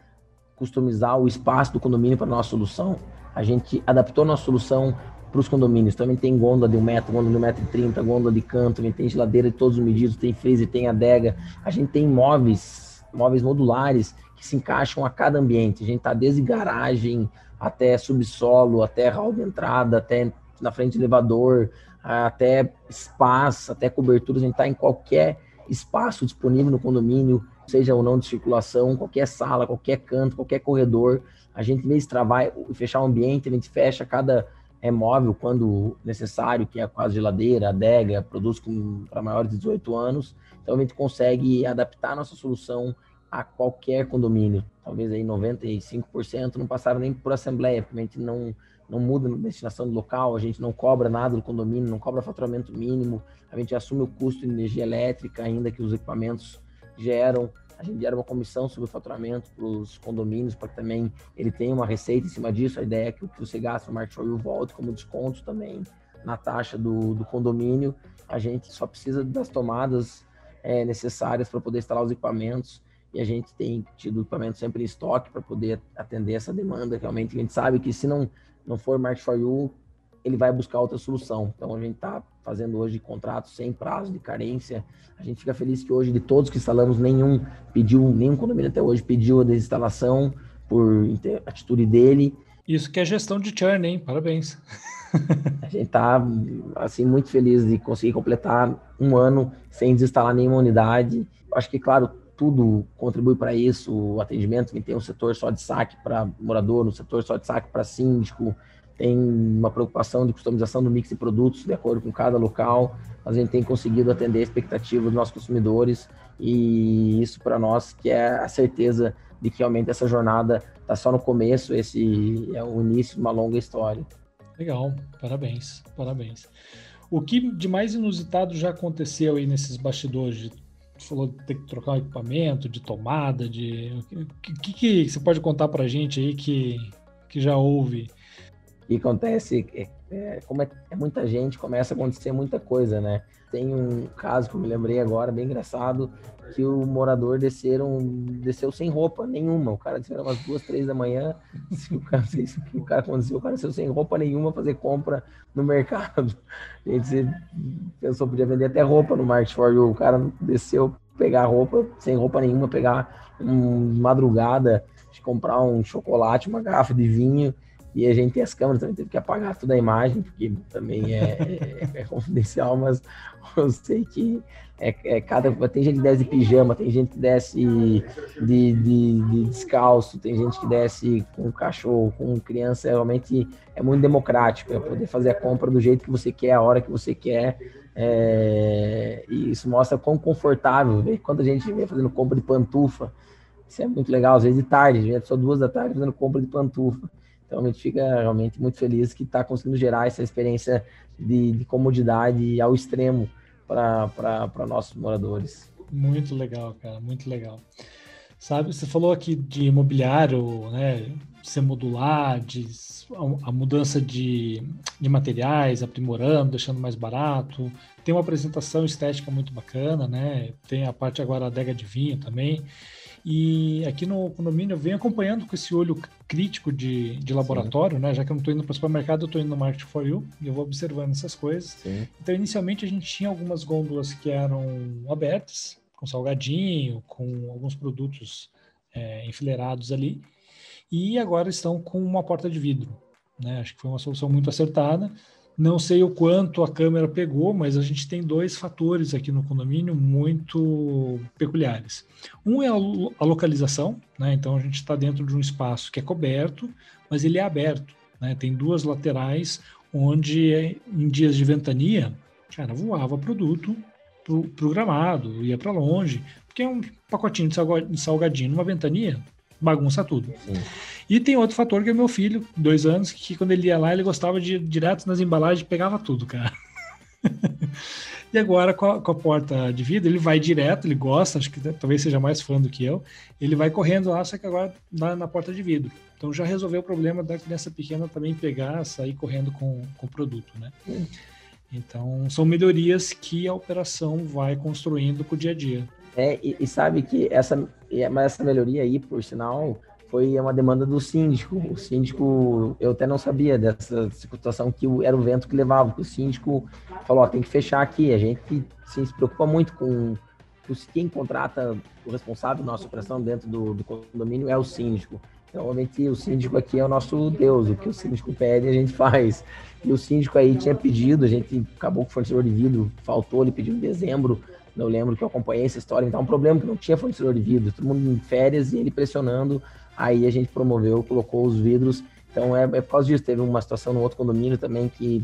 customizar o espaço do condomínio para nossa solução. A gente adaptou nossa solução para os condomínios. Também tem gôndola de um metro, gôndola de um metro e trinta, gôndola de canto, tem geladeira de todos os medidos, tem freezer, tem adega. A gente tem móveis, móveis modulares que se encaixam a cada ambiente. A gente está desde garagem até subsolo, até hall de entrada, até na frente do elevador, até espaço, até cobertura. A gente está em qualquer espaço disponível no condomínio, seja ou não de circulação, qualquer sala, qualquer canto, qualquer corredor. A gente, em vez de travar e fechar o ambiente, a gente fecha cada móvel quando necessário, que é quase geladeira, adega, produz para maiores de 18 anos. Então a gente consegue adaptar a nossa solução a qualquer condomínio. Talvez aí 95% não passaram nem por assembleia, porque a gente não, não muda a destinação do local, a gente não cobra nada do condomínio, não cobra faturamento mínimo, a gente assume o custo de energia elétrica, ainda que os equipamentos geram a gente gera uma comissão sobre o faturamento para os condomínios, para que também ele tenha uma receita em cima disso. A ideia é que o que você gasta no Market You volte como desconto também na taxa do, do condomínio. A gente só precisa das tomadas é, necessárias para poder instalar os equipamentos e a gente tem tido equipamento sempre em estoque para poder atender essa demanda. Realmente, a gente sabe que se não, não for Market for You, ele vai buscar outra solução. Então, a gente está fazendo hoje contratos sem prazo de carência. A gente fica feliz que hoje, de todos que instalamos, nenhum pediu, nenhum condomínio até hoje pediu a desinstalação por atitude dele. Isso que é gestão de churn, hein? Parabéns. A gente está assim, muito feliz de conseguir completar um ano sem desinstalar nenhuma unidade. Acho que, claro, tudo contribui para isso. O atendimento, que tem um setor só de saque para morador, um setor só de saque para síndico, tem uma preocupação de customização do mix de produtos de acordo com cada local. A gente tem conseguido atender a expectativa dos nossos consumidores e isso para nós que é a certeza de que realmente essa jornada está só no começo, esse é o início de uma longa história. Legal, parabéns, parabéns. O que de mais inusitado já aconteceu aí nesses bastidores? Você falou de ter que trocar equipamento, de tomada, de o que, que, que você pode contar para a gente aí que, que já houve Que acontece é, é como é, é, muita gente, começa a acontecer muita coisa, né? Tem um caso que eu me lembrei agora, bem engraçado, que o morador desceram, desceu sem roupa nenhuma. O cara desceu umas duas, três da manhã. O cara, se o cara aconteceu, o cara desceu sem roupa nenhuma fazer compra no mercado. A gente pensou podia vender até roupa no Market for You. O cara desceu pegar roupa sem roupa nenhuma, pegar um, madrugada, comprar um chocolate, uma garrafa de vinho e a gente tem as câmeras, também teve que apagar toda a imagem, porque também é, é, é confidencial, mas eu sei que é, é, cada. Tem gente que desce de pijama, tem gente que desce de, de, de, descalço, tem gente que desce com cachorro, com criança, realmente é muito democrático, é poder fazer a compra do jeito que você quer, a hora que você quer. É, e isso mostra quão confortável. Né? Quando a gente vem fazendo compra de pantufa, isso é muito legal, às vezes de tarde, gente só duas da tarde fazendo compra de pantufa. Então a gente fica realmente muito feliz que está conseguindo gerar essa experiência de, de comodidade ao extremo para nossos moradores. Muito legal, cara, muito legal. Sabe, você falou aqui de imobiliário, né, ser modular, de, a, a mudança de, de materiais, aprimorando, deixando mais barato. Tem uma apresentação estética muito bacana, né? Tem a parte agora da adega de vinho também. E aqui no condomínio eu venho acompanhando com esse olho crítico de, de laboratório, Sim. né? Já que eu não estou indo para o supermercado, eu estou indo no Market for You e eu vou observando essas coisas. Sim. Então, inicialmente a gente tinha algumas gôndolas que eram abertas, com salgadinho, com alguns produtos é, enfileirados ali, e agora estão com uma porta de vidro. Né? Acho que foi uma solução muito acertada. Não sei o quanto a câmera pegou, mas a gente tem dois fatores aqui no condomínio muito peculiares. Um é a, localização, né? então a gente está dentro de um espaço que é coberto, mas ele é aberto. Né? Tem duas laterais onde, em dias de ventania, cara, voava produto programado, ia para longe, porque é um pacotinho de salgadinho numa ventania, bagunça tudo. Sim. E tem outro fator que é meu filho, dois anos, que quando ele ia lá, ele gostava de ir direto nas embalagens e pegava tudo, cara. e agora, com a, com a, porta de vidro, ele vai direto, ele gosta, acho que talvez seja mais fã do que eu. Ele vai correndo lá, só que agora na, na porta de vidro. Então já resolveu o problema da criança pequena também pegar, sair correndo com, com o produto, né? Então, são melhorias que a operação vai construindo com o dia a dia. É, e, e sabe que essa, essa melhoria aí, por sinal, foi uma demanda do síndico. O síndico, eu até não sabia dessa situação que era o vento que levava. O síndico falou: ó, tem que fechar aqui. A gente sim, se preocupa muito com, com quem contrata o responsável da nossa operação dentro do, do condomínio é o síndico. Então, obviamente, o síndico aqui é o nosso Deus. O que o síndico pede, a gente faz. E o síndico aí tinha pedido, a gente acabou com o fornecedor de vidro, faltou, ele pediu em dezembro eu lembro que eu acompanhei essa história, então um problema que não tinha fornecedor de vidro, todo mundo em férias e ele pressionando Aí a gente promoveu, colocou os vidros. Então é, é por causa disso. Teve uma situação no outro condomínio também que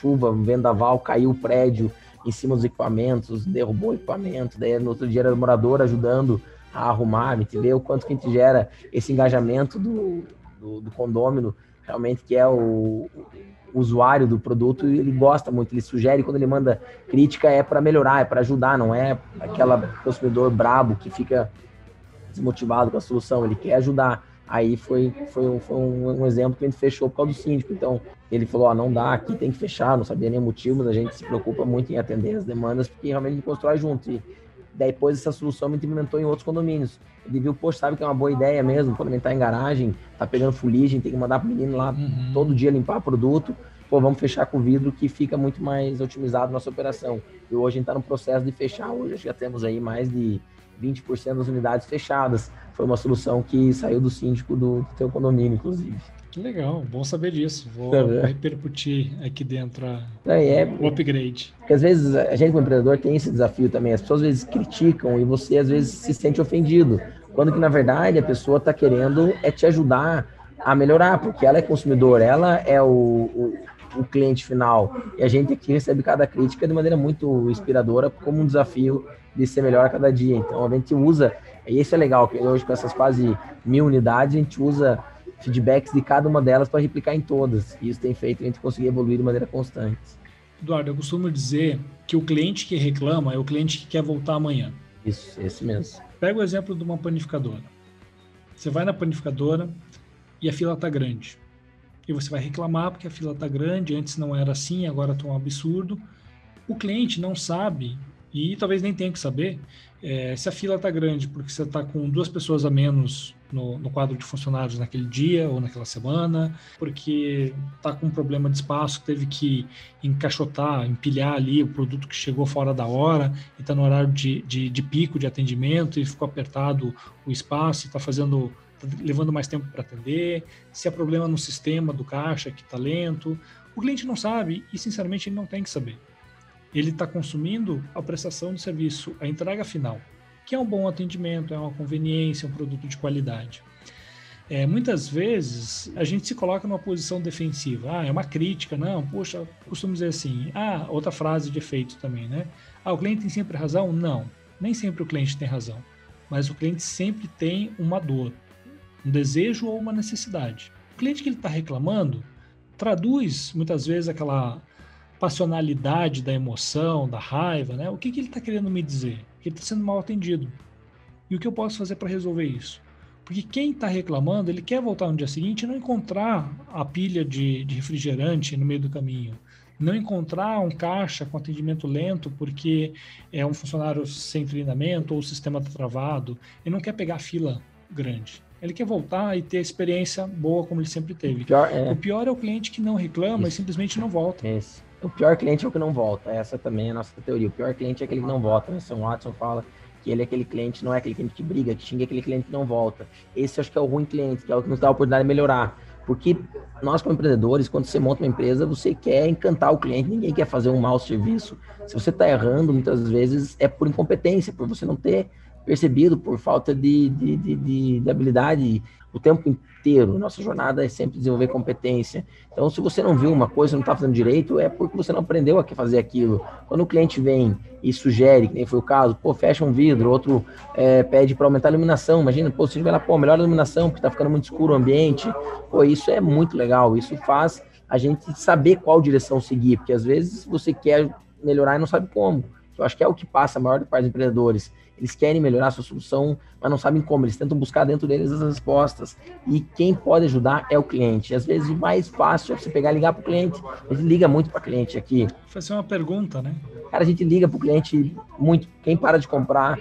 chuva, vendaval, caiu o prédio em cima dos equipamentos, derrubou o equipamento. Daí no outro dia era o morador ajudando a arrumar. Gente vê o quanto que a gente gera esse engajamento do, do, do condômino, realmente que é o, o usuário do produto e ele gosta muito, ele sugere quando ele manda crítica é para melhorar, é para ajudar, não é aquela consumidor brabo que fica desmotivado com a solução, ele quer ajudar. Aí foi, foi, um, foi um, um, exemplo que a gente fechou por causa do síndico. Então, ele falou: ó, não dá, aqui tem que fechar, não sabia nem o motivo, mas a gente se preocupa muito em atender as demandas, porque realmente a gente constrói junto. E depois essa solução gente implementou em outros condomínios. Ele viu, poxa, sabe que é uma boa ideia mesmo, gente tá em garagem, tá pegando fuligem, tem que mandar pro menino lá uhum. todo dia limpar produto. Pô, vamos fechar com vidro que fica muito mais otimizado nossa operação. E hoje a gente está no processo de fechar. Hoje já temos aí mais de 20% das unidades fechadas. Foi uma solução que saiu do síndico do, do teu condomínio, inclusive. Que legal, bom saber disso. Vou, repercutir aqui dentro a, é, o upgrade. Porque às vezes a gente, como empreendedor, tem esse desafio também. As pessoas às vezes criticam e você às vezes se sente ofendido. Quando que na verdade a pessoa está querendo é te ajudar a melhorar, porque ela é consumidor, ela é o, o, o cliente final. E a gente aqui recebe cada crítica de maneira muito inspiradora como um desafio de ser melhor a cada dia. Então a gente usa, e isso é legal, que hoje com essas quase mil unidades, a gente usa feedbacks de cada uma delas para replicar em todas. E isso tem feito a gente conseguir evoluir de maneira constante. Eduardo, eu costumo dizer que o cliente que reclama é o cliente que quer voltar amanhã. Isso, esse mesmo. Pega o exemplo de uma panificadora. Você vai na panificadora e a fila está grande. e você vai reclamar porque a fila está grande, antes não era assim, agora está um absurdo. O cliente não sabe, e talvez nem tenha que saber, é, se a fila está grande porque você está com duas pessoas a menos no, no, quadro de funcionários naquele dia ou naquela semana, porque está com um problema de espaço, teve que encaixotar, empilhar ali o produto que chegou fora da hora e está no horário de, de, de, pico de atendimento e ficou apertado o espaço, está fazendo tá levando mais tempo para atender, se há problema no sistema do caixa que está lento. O cliente não sabe e, sinceramente, ele não tem que saber. Ele está consumindo a prestação de serviço, a entrega final que é um bom atendimento, é uma conveniência, um produto de qualidade. É, muitas vezes a gente se coloca numa posição defensiva. Ah, é uma crítica, não. Poxa, costumo dizer assim. Ah, outra frase de efeito também, né? Ah, o cliente tem sempre razão? Não, nem sempre o cliente tem razão. Mas o cliente sempre tem uma dor, um desejo ou uma necessidade. O cliente que ele está reclamando traduz muitas vezes aquela passionalidade da emoção, da raiva, né? O que, que ele está querendo me dizer? Ele está sendo mal atendido. E o que eu posso fazer para resolver isso? Porque quem está reclamando, ele quer voltar no dia seguinte e não encontrar a pilha de, de refrigerante no meio do caminho não encontrar um caixa com atendimento lento porque é um funcionário sem treinamento ou o sistema está travado. Ele não quer pegar fila grande. Ele quer voltar e ter a experiência boa como ele sempre teve. O pior é, o, pior é o cliente que não reclama Isso. e simplesmente não volta. Isso. O pior cliente é o que não volta. Essa também é a nossa teoria. O pior cliente é aquele que não volta. O Sam Watson fala que ele é aquele cliente, não é aquele cliente que briga, que xinga, é aquele cliente que não volta. Esse acho que é o ruim cliente, que é o que nos dá a oportunidade de melhorar. Porque nós, como empreendedores, quando você monta uma empresa, você quer encantar o cliente, ninguém quer fazer um mau serviço. Se você está errando, muitas vezes é por incompetência, por você não ter percebido, por falta de, de, de, de habilidade o tempo inteiro. Nossa jornada é sempre desenvolver competência. Então, se você não viu uma coisa, não está fazendo direito, é porque você não aprendeu a fazer aquilo. Quando o cliente vem e sugere, que nem foi o caso, pô, fecha um vidro, outro é, pede para aumentar a iluminação. Imagina, pô, você lá, pô, melhor a iluminação, porque está ficando muito escuro o ambiente. Pô, isso é muito legal. Isso faz a gente saber qual direção seguir, porque às vezes você quer melhorar e não sabe como. Eu acho que é o que passa a maior parte dos empreendedores eles querem melhorar a sua solução, mas não sabem como. Eles tentam buscar dentro deles as respostas. E quem pode ajudar é o cliente. E às vezes o mais fácil é você pegar e ligar para o cliente. A gente liga muito para cliente aqui. Fazer uma pergunta, né? Cara, a gente liga para o cliente muito. Quem para de comprar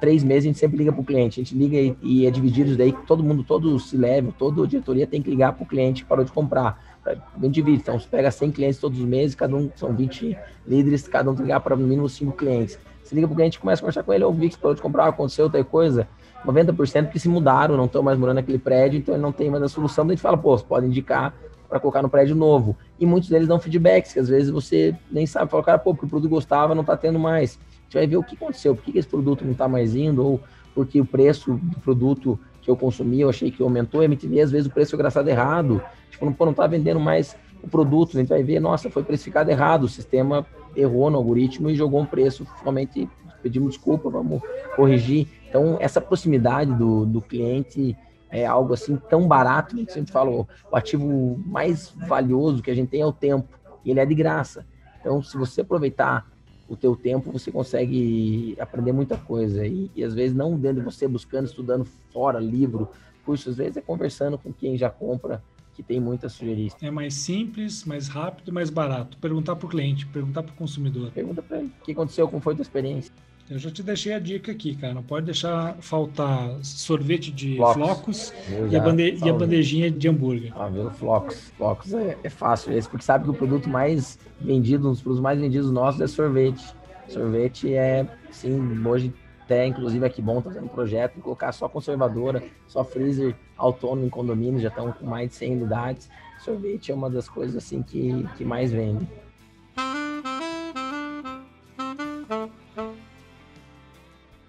três meses, a gente sempre liga para o cliente. A gente liga e, e, é dividido isso daí, todo mundo, todo se leve, toda a diretoria tem que ligar para o cliente que parou de comprar. A divide. Então, você pega 100 clientes todos os meses, cada um são 20 líderes, cada um tem que ligar para no mínimo 5 clientes. Você liga pro cliente, começa a conversar com ele, eu vi que você parou de comprar, aconteceu tal coisa. 90% que se mudaram, não estão mais morando naquele prédio, então ele não tem mais a solução. Daí a gente fala, pô, você pode indicar para colocar no prédio novo. E muitos deles dão feedbacks, que às vezes você nem sabe. Fala, cara, pô, porque o produto gostava, não está tendo mais. A gente vai ver o que aconteceu, por que, esse produto não está mais indo, ou porque o preço do produto que eu consumi, eu achei que aumentou, a MTV, às vezes o preço é graçado errado. Tipo, pô, não está vendendo mais o produto, a gente vai ver, nossa, foi precificado errado, o sistema errou no algoritmo e jogou um preço, realmente pedimos desculpa, vamos corrigir. Então, essa proximidade do, do cliente é algo assim tão barato, que sempre falo, o ativo mais valioso que a gente tem é o tempo, e ele é de graça. Então, se você aproveitar o teu tempo, você consegue aprender muita coisa. E, e às vezes não dentro de você buscando, estudando fora, livro, curso, às vezes é conversando com quem já compra que tem muita sugerir. É mais simples, mais rápido, mais barato. Perguntar para o cliente, perguntar para o consumidor. Pergunta para ele o que aconteceu, como foi a tua experiência. Eu já te deixei a dica aqui, cara. Não pode deixar faltar sorvete de flocos, flocos e, a bande e, a bandejinha de hambúrguer. Ah, viu? Flocos. Flocos é, é fácil esse, porque sabe que o produto mais vendido, um dos produtos mais vendidos nossos é sorvete. Sorvete é, sim, hoje até, inclusive, aqui bom, tá fazendo um projeto de colocar só conservadora, só freezer autônomo em condomínio, já estão com mais de 100 unidades. Sorvete é uma das coisas assim que, que mais vende.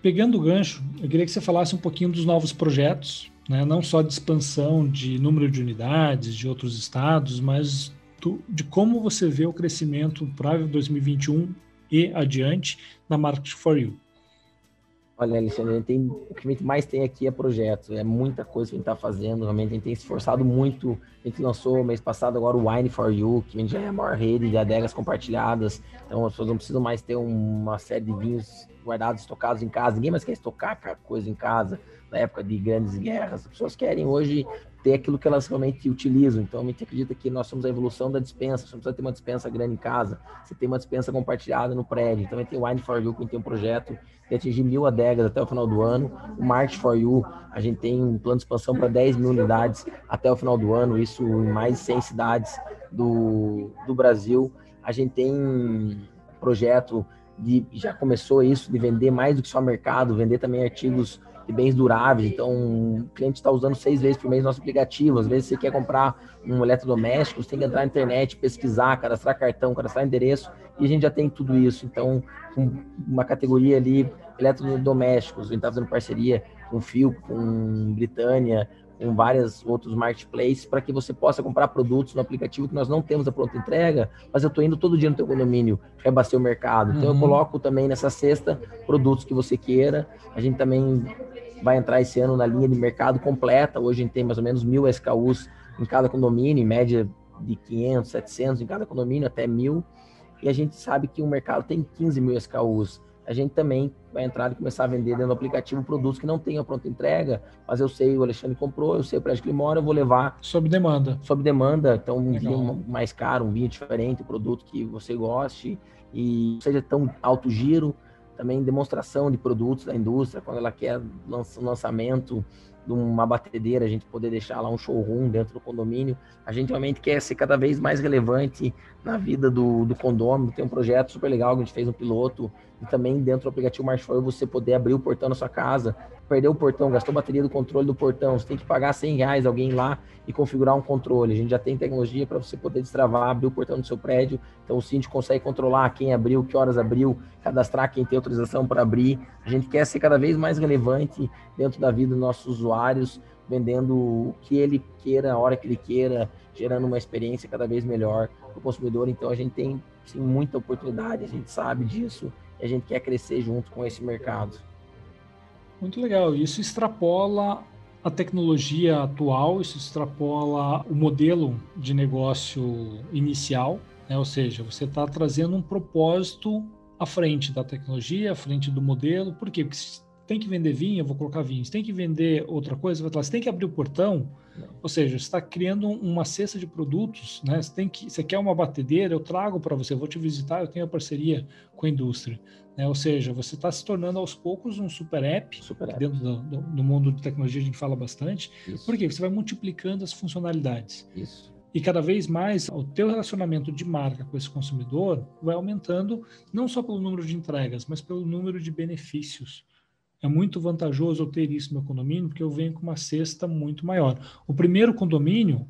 Pegando o gancho, eu queria que você falasse um pouquinho dos novos projetos, né? não só de expansão de número de unidades de outros estados, mas do, de como você vê o crescimento para 2021 e adiante da Market for You. Olha, Alexandre, tem, o que a gente mais tem aqui é projetos, é muita coisa que a gente está fazendo, realmente a gente tem se esforçado muito. A gente lançou mês passado agora o Wine for You, que já é a maior rede de adegas compartilhadas. Então as pessoas não precisam mais ter uma série de vinhos guardados, estocados em casa. Ninguém mais quer estocar coisa em casa. na época de grandes guerras. As pessoas querem hoje ter aquilo que elas realmente utilizam. Então, a gente acredita que nós somos a evolução da dispensa. Você não precisa ter uma dispensa grande em casa, você tem uma dispensa compartilhada no prédio. Então, a gente tem o Wine for You, que tem um projeto de atingir mil adegas até o final do ano. O Market for You, a gente tem um plano de expansão para 10 mil unidades até o final do ano, isso em mais de 100 cidades do, do Brasil. A gente tem um projeto de, já começou isso, de vender mais do que só mercado, vender também artigos de bens duráveis. Então, o cliente está usando seis vezes por mês nosso aplicativo. Às vezes você quer comprar um eletrodoméstico, você tem que entrar na internet, pesquisar, cadastrar cartão, cadastrar endereço, e a gente já tem tudo isso. Então, uma categoria ali, eletrodomésticos, a gente está fazendo parceria com Fio, com Britânia, com vários outros marketplaces para que você possa comprar produtos no aplicativo que nós não temos a pronta entrega, mas eu estou indo todo dia no teu condomínio reabastecer o mercado. Então uhum. eu coloco também nessa cesta produtos que você queira. A gente também vai entrar esse ano na linha de mercado completa. Hoje a gente tem mais ou menos mil SKUs em cada condomínio, em média de 500, 700 em cada condomínio, até mil. E a gente sabe que o mercado tem 15 mil SKUs a gente também vai entrar e começar a vender dentro do aplicativo produtos que não tenham pronta entrega, mas eu sei, o Alexandre comprou, eu sei o prédio que ele mora, eu vou levar. Sob demanda. Sob demanda, então um Legal. vinho mais caro, um vinho diferente, um produto que você goste e seja tão alto giro, também demonstração de produtos da indústria, quando ela quer um lançamento de uma batedeira, a gente poder deixar lá um showroom dentro do condomínio. A gente realmente quer ser cada vez mais relevante na vida do, do condomínio. Tem um projeto super legal que a gente fez um piloto e também dentro do aplicativo Marshflow você poder abrir o portão na sua casa, perder o portão, gastou bateria do controle do portão, você tem que pagar 100 reais alguém lá e configurar um controle. A gente já tem tecnologia para você poder destravar, abrir o portão do seu prédio, então o síndico consegue controlar quem abriu, que horas abriu, cadastrar quem tem autorização para abrir. A gente quer ser cada vez mais relevante dentro da vida dos nossos usuários, vendendo o que ele queira, a hora que ele queira, gerando uma experiência cada vez melhor para o consumidor. Então a gente tem sim, muita oportunidade, a gente sabe disso a gente quer crescer junto com esse mercado. Muito legal. Isso extrapola a tecnologia atual, isso extrapola o modelo de negócio inicial, né? ou seja, você está trazendo um propósito à frente da tecnologia, à frente do modelo. Por quê? Porque se tem que vender vinho, eu vou colocar vinho. Se tem que vender outra coisa, vai falar, se tem que abrir o portão, ou seja, você está criando uma cesta de produtos, né? Você, tem que, você quer uma batedeira, eu trago para você, eu vou te visitar, eu tenho a parceria com a indústria. Né? Ou seja, você está se tornando aos poucos um super app, super app. dentro do, do, do, mundo de tecnologia a gente fala bastante, Isso. porque você vai multiplicando as funcionalidades. Isso. E cada vez mais o teu relacionamento de marca com esse consumidor vai aumentando, não só pelo número de entregas, mas pelo número de benefícios é muito vantajoso eu ter isso no meu condomínio, porque eu venho com uma cesta muito maior. O primeiro condomínio,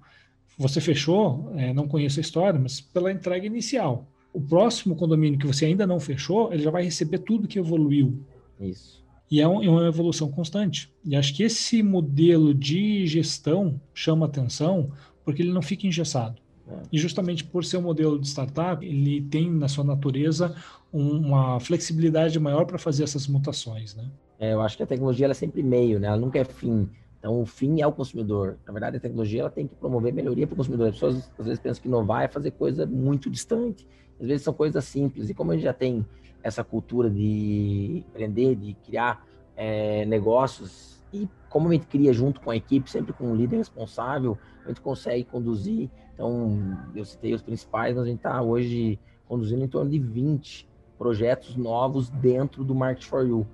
você fechou, é, não conheço a história, mas pela entrega inicial. O próximo condomínio que você ainda não fechou, ele já vai receber tudo que evoluiu. Isso. E é, um, é uma evolução constante. E acho que esse modelo de gestão chama atenção porque ele não fica engessado. É. E justamente por ser um modelo de startup, ele tem na sua natureza uma flexibilidade maior para fazer essas mutações, né? É, eu acho que a tecnologia é sempre meio, né? Ela nunca é fim. Então, o fim é o consumidor. Na verdade, a tecnologia ela tem que promover melhoria para o consumidor. As pessoas às vezes pensam que inovar é fazer coisa muito distante. Às vezes são coisas simples. E como a gente já tem essa cultura de empreender, de criar é, negócios, e como a gente cria junto com a equipe, sempre com um líder responsável, a gente consegue conduzir. Então, eu citei os principais, mas a gente está hoje conduzindo em torno de 20 projetos novos dentro do Market for You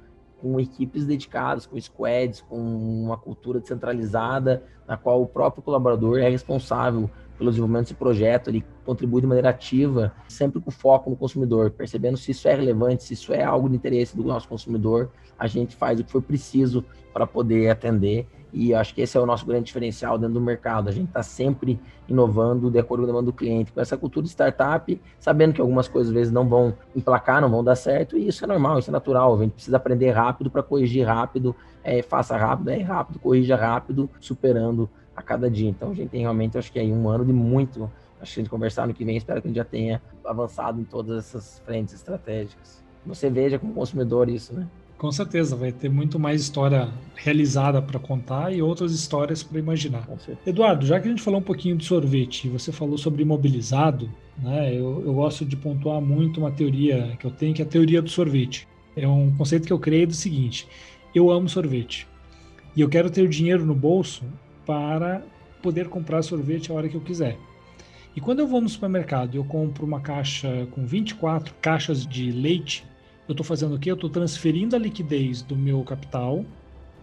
com equipes dedicadas, com squads, com uma cultura descentralizada, na qual o próprio colaborador é responsável pelo desenvolvimento desse projeto, ele contribui de maneira ativa, sempre com foco no consumidor, percebendo se isso é relevante, se isso é algo de interesse do nosso consumidor, a gente faz o que for preciso para poder atender e acho que esse é o nosso grande diferencial dentro do mercado. A gente está sempre inovando de acordo com a demanda do cliente, com essa cultura de startup, sabendo que algumas coisas às vezes não vão emplacar, não vão dar certo, e isso é normal, isso é natural. A gente precisa aprender rápido para corrigir rápido, é, faça rápido, é rápido, corrija rápido, superando a cada dia. Então a gente tem realmente, acho que aí um ano de muito. Acho que a gente conversar no que vem, espero que a gente já tenha avançado em todas essas frentes estratégicas. Você veja como consumidor isso, né? Com certeza, vai ter muito mais história realizada para contar e outras histórias para imaginar. Eduardo, já que a gente falou um pouquinho de sorvete, você falou sobre imobilizado, né? Eu, eu gosto de pontuar muito uma teoria que eu tenho, que é a teoria do sorvete. É um conceito que eu criei do seguinte: eu amo sorvete. E eu quero ter dinheiro no bolso para poder comprar sorvete a hora que eu quiser. E quando eu vou no supermercado e eu compro uma caixa com 24 caixas de leite, eu estou fazendo o quê? Eu estou transferindo a liquidez do meu capital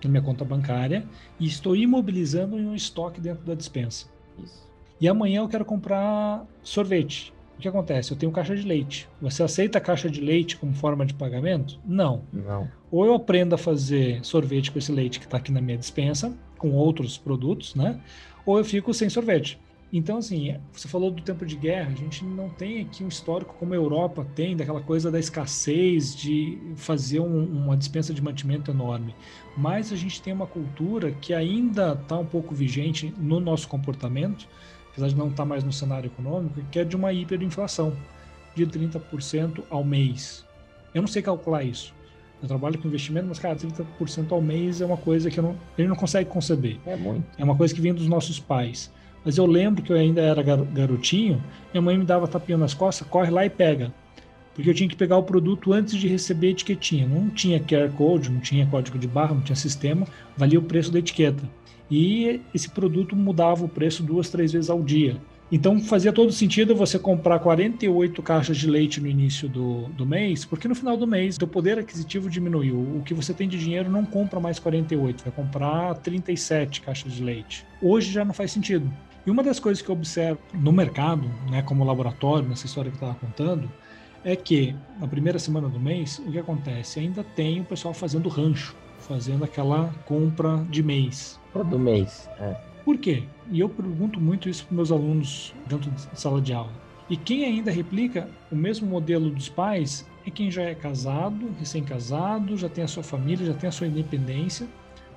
na minha conta bancária e estou imobilizando em um estoque dentro da dispensa. Isso. E amanhã eu quero comprar sorvete. O que acontece? Eu tenho caixa de leite. Você aceita a caixa de leite como forma de pagamento? Não. Não. Ou eu aprendo a fazer sorvete com esse leite que está aqui na minha dispensa, com outros produtos, né? Ou eu fico sem sorvete. Então, assim, você falou do tempo de guerra, a gente não tem aqui um histórico como a Europa tem, daquela coisa da escassez, de fazer um, uma dispensa de mantimento enorme. Mas a gente tem uma cultura que ainda está um pouco vigente no nosso comportamento, apesar de não estar tá mais no cenário econômico, que é de uma hiperinflação de 30% ao mês. Eu não sei calcular isso. Eu trabalho com investimento, mas, cara, 30% ao mês é uma coisa que não, ele não consegue conceber. É muito. É uma coisa que vem dos nossos pais. Mas eu lembro que eu ainda era garotinho, minha mãe me dava tapinha nas costas, corre lá e pega. Porque eu tinha que pegar o produto antes de receber a etiquetinha. Não tinha QR Code, não tinha código de barra, não tinha sistema, valia o preço da etiqueta. E esse produto mudava o preço duas, três vezes ao dia. Então fazia todo sentido você comprar 48 caixas de leite no início do, do mês, porque no final do mês o poder aquisitivo diminuiu. O que você tem de dinheiro não compra mais 48, vai comprar 37 caixas de leite. Hoje já não faz sentido. E uma das coisas que eu observo no mercado, né, como laboratório, nessa história que eu estava contando, é que na primeira semana do mês, o que acontece? Ainda tem o pessoal fazendo rancho, fazendo aquela compra de mês. Do mês, é. Por quê? E eu pergunto muito isso para meus alunos dentro de sala de aula. E quem ainda replica o mesmo modelo dos pais é quem já é casado, recém-casado, já tem a sua família, já tem a sua independência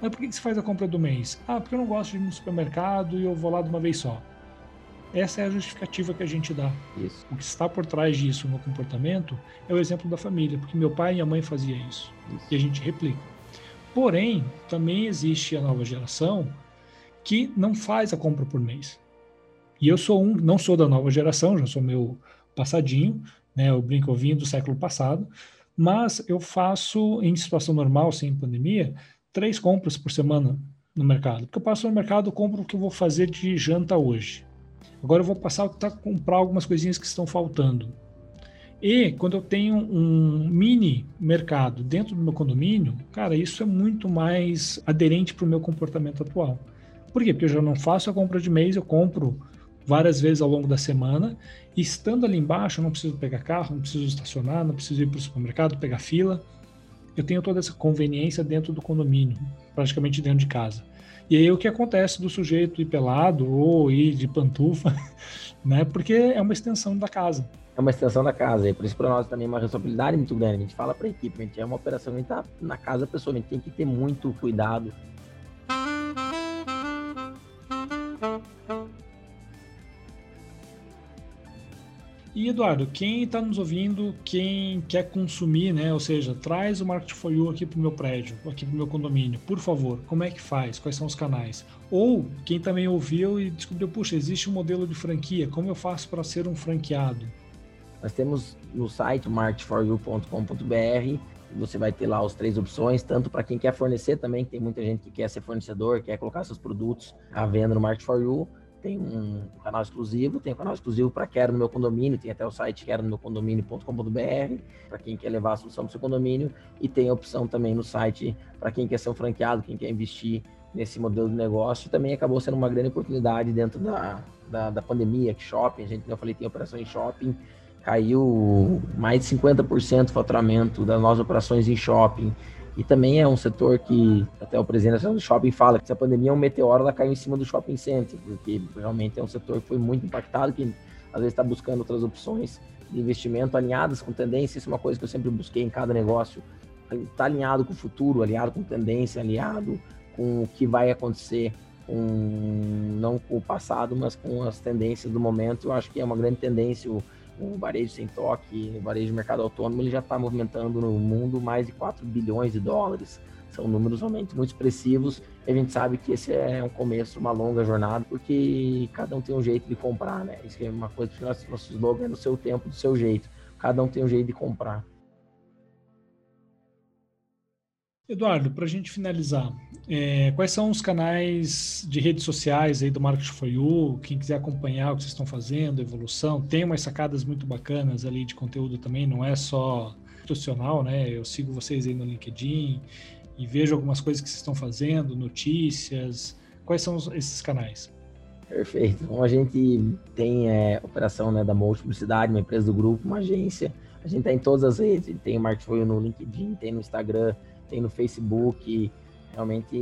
mas por que você faz a compra do mês? Ah, porque eu não gosto de ir no supermercado e eu vou lá de uma vez só. Essa é a justificativa que a gente dá. Isso. O que está por trás disso no comportamento é o exemplo da família, porque meu pai e minha mãe faziam isso. isso. E a gente replica. Porém, também existe a nova geração que não faz a compra por mês. E eu sou um, não sou da nova geração, já sou meu passadinho, né? Eu brinco, eu vim do século passado, mas eu faço em situação normal, sem pandemia, três compras por semana no mercado. Porque eu passo no mercado, compro o que eu vou fazer de janta hoje. Agora eu vou passar a comprar algumas coisinhas que estão faltando. E quando eu tenho um mini mercado dentro do meu condomínio, cara, isso é muito mais aderente para o meu comportamento atual. Por quê? Porque eu já não faço a compra de mês, eu compro várias vezes ao longo da semana. E estando ali embaixo, eu não preciso pegar carro, não preciso estacionar, não preciso ir para o supermercado, pegar fila eu tenho toda essa conveniência dentro do condomínio, praticamente dentro de casa. E aí o que acontece do sujeito ir pelado ou ir de pantufa, né? Porque é uma extensão da casa. É uma extensão da casa, e por isso para nós também é uma responsabilidade muito grande. A gente fala para a equipe, a gente é uma operação, a gente tá na casa pessoa, a gente tem que ter muito cuidado E Eduardo, quem está nos ouvindo, quem quer consumir, né? Ou seja, traz o Market for You aqui para o meu prédio, aqui para o meu condomínio, por favor. Como é que faz? Quais são os canais? Ou quem também ouviu e descobriu, puxa, existe um modelo de franquia. Como eu faço para ser um franqueado? Nós temos no site marketforyou.com.br você vai ter lá as três opções, tanto para quem quer fornecer também, tem muita gente que quer ser fornecedor, quer colocar seus produtos à venda no Market for You tem um canal exclusivo, tem um canal exclusivo para Quero no meu condomínio, tem até o site quero no meu condomínio.com.br, para quem quer levar a solução do seu condomínio, e tem a opção também no site para quem quer ser um franqueado, quem quer investir nesse modelo de negócio, também acabou sendo uma grande oportunidade dentro da, da, da pandemia, que shopping, a gente, eu falei, tem operações em shopping, caiu mais de 50% do faturamento das nossas operações em shopping, e também é um setor que até o presidente do shopping fala que se a pandemia é um meteoro, ela caiu em cima do shopping center, porque realmente é um setor que foi muito impactado, que às vezes está buscando outras opções de investimento alinhadas com tendência. Isso é uma coisa que eu sempre busquei em cada negócio. Está alinhado com o futuro, alinhado com tendência, alinhado com o que vai acontecer, com, não com o passado, mas com as tendências do momento. Eu acho que é uma grande tendência. O, o varejo sem toque, o varejo de mercado autônomo, ele já está movimentando no mundo mais de 4 bilhões de dólares. São números realmente muito expressivos. E a gente sabe que esse é um começo, uma longa jornada, porque cada um tem um jeito de comprar, né? Isso é uma coisa que nosso, nosso slogan é no seu tempo, do seu jeito. Cada um tem um jeito de comprar. Eduardo, para a gente finalizar, é, quais são os canais de redes sociais aí do Marketing for You? Quem quiser acompanhar o que vocês estão fazendo, evolução, tem umas sacadas muito bacanas ali de conteúdo também, não é só institucional, né? Eu sigo vocês aí no LinkedIn e vejo algumas coisas que vocês estão fazendo, notícias. Quais são esses canais? Perfeito. Então a gente tem é, operação né, da Multi Publicidade, uma empresa do grupo, uma agência. A gente está em todas as redes, tem o Marketing no LinkedIn, tem no Instagram, tem no Facebook, realmente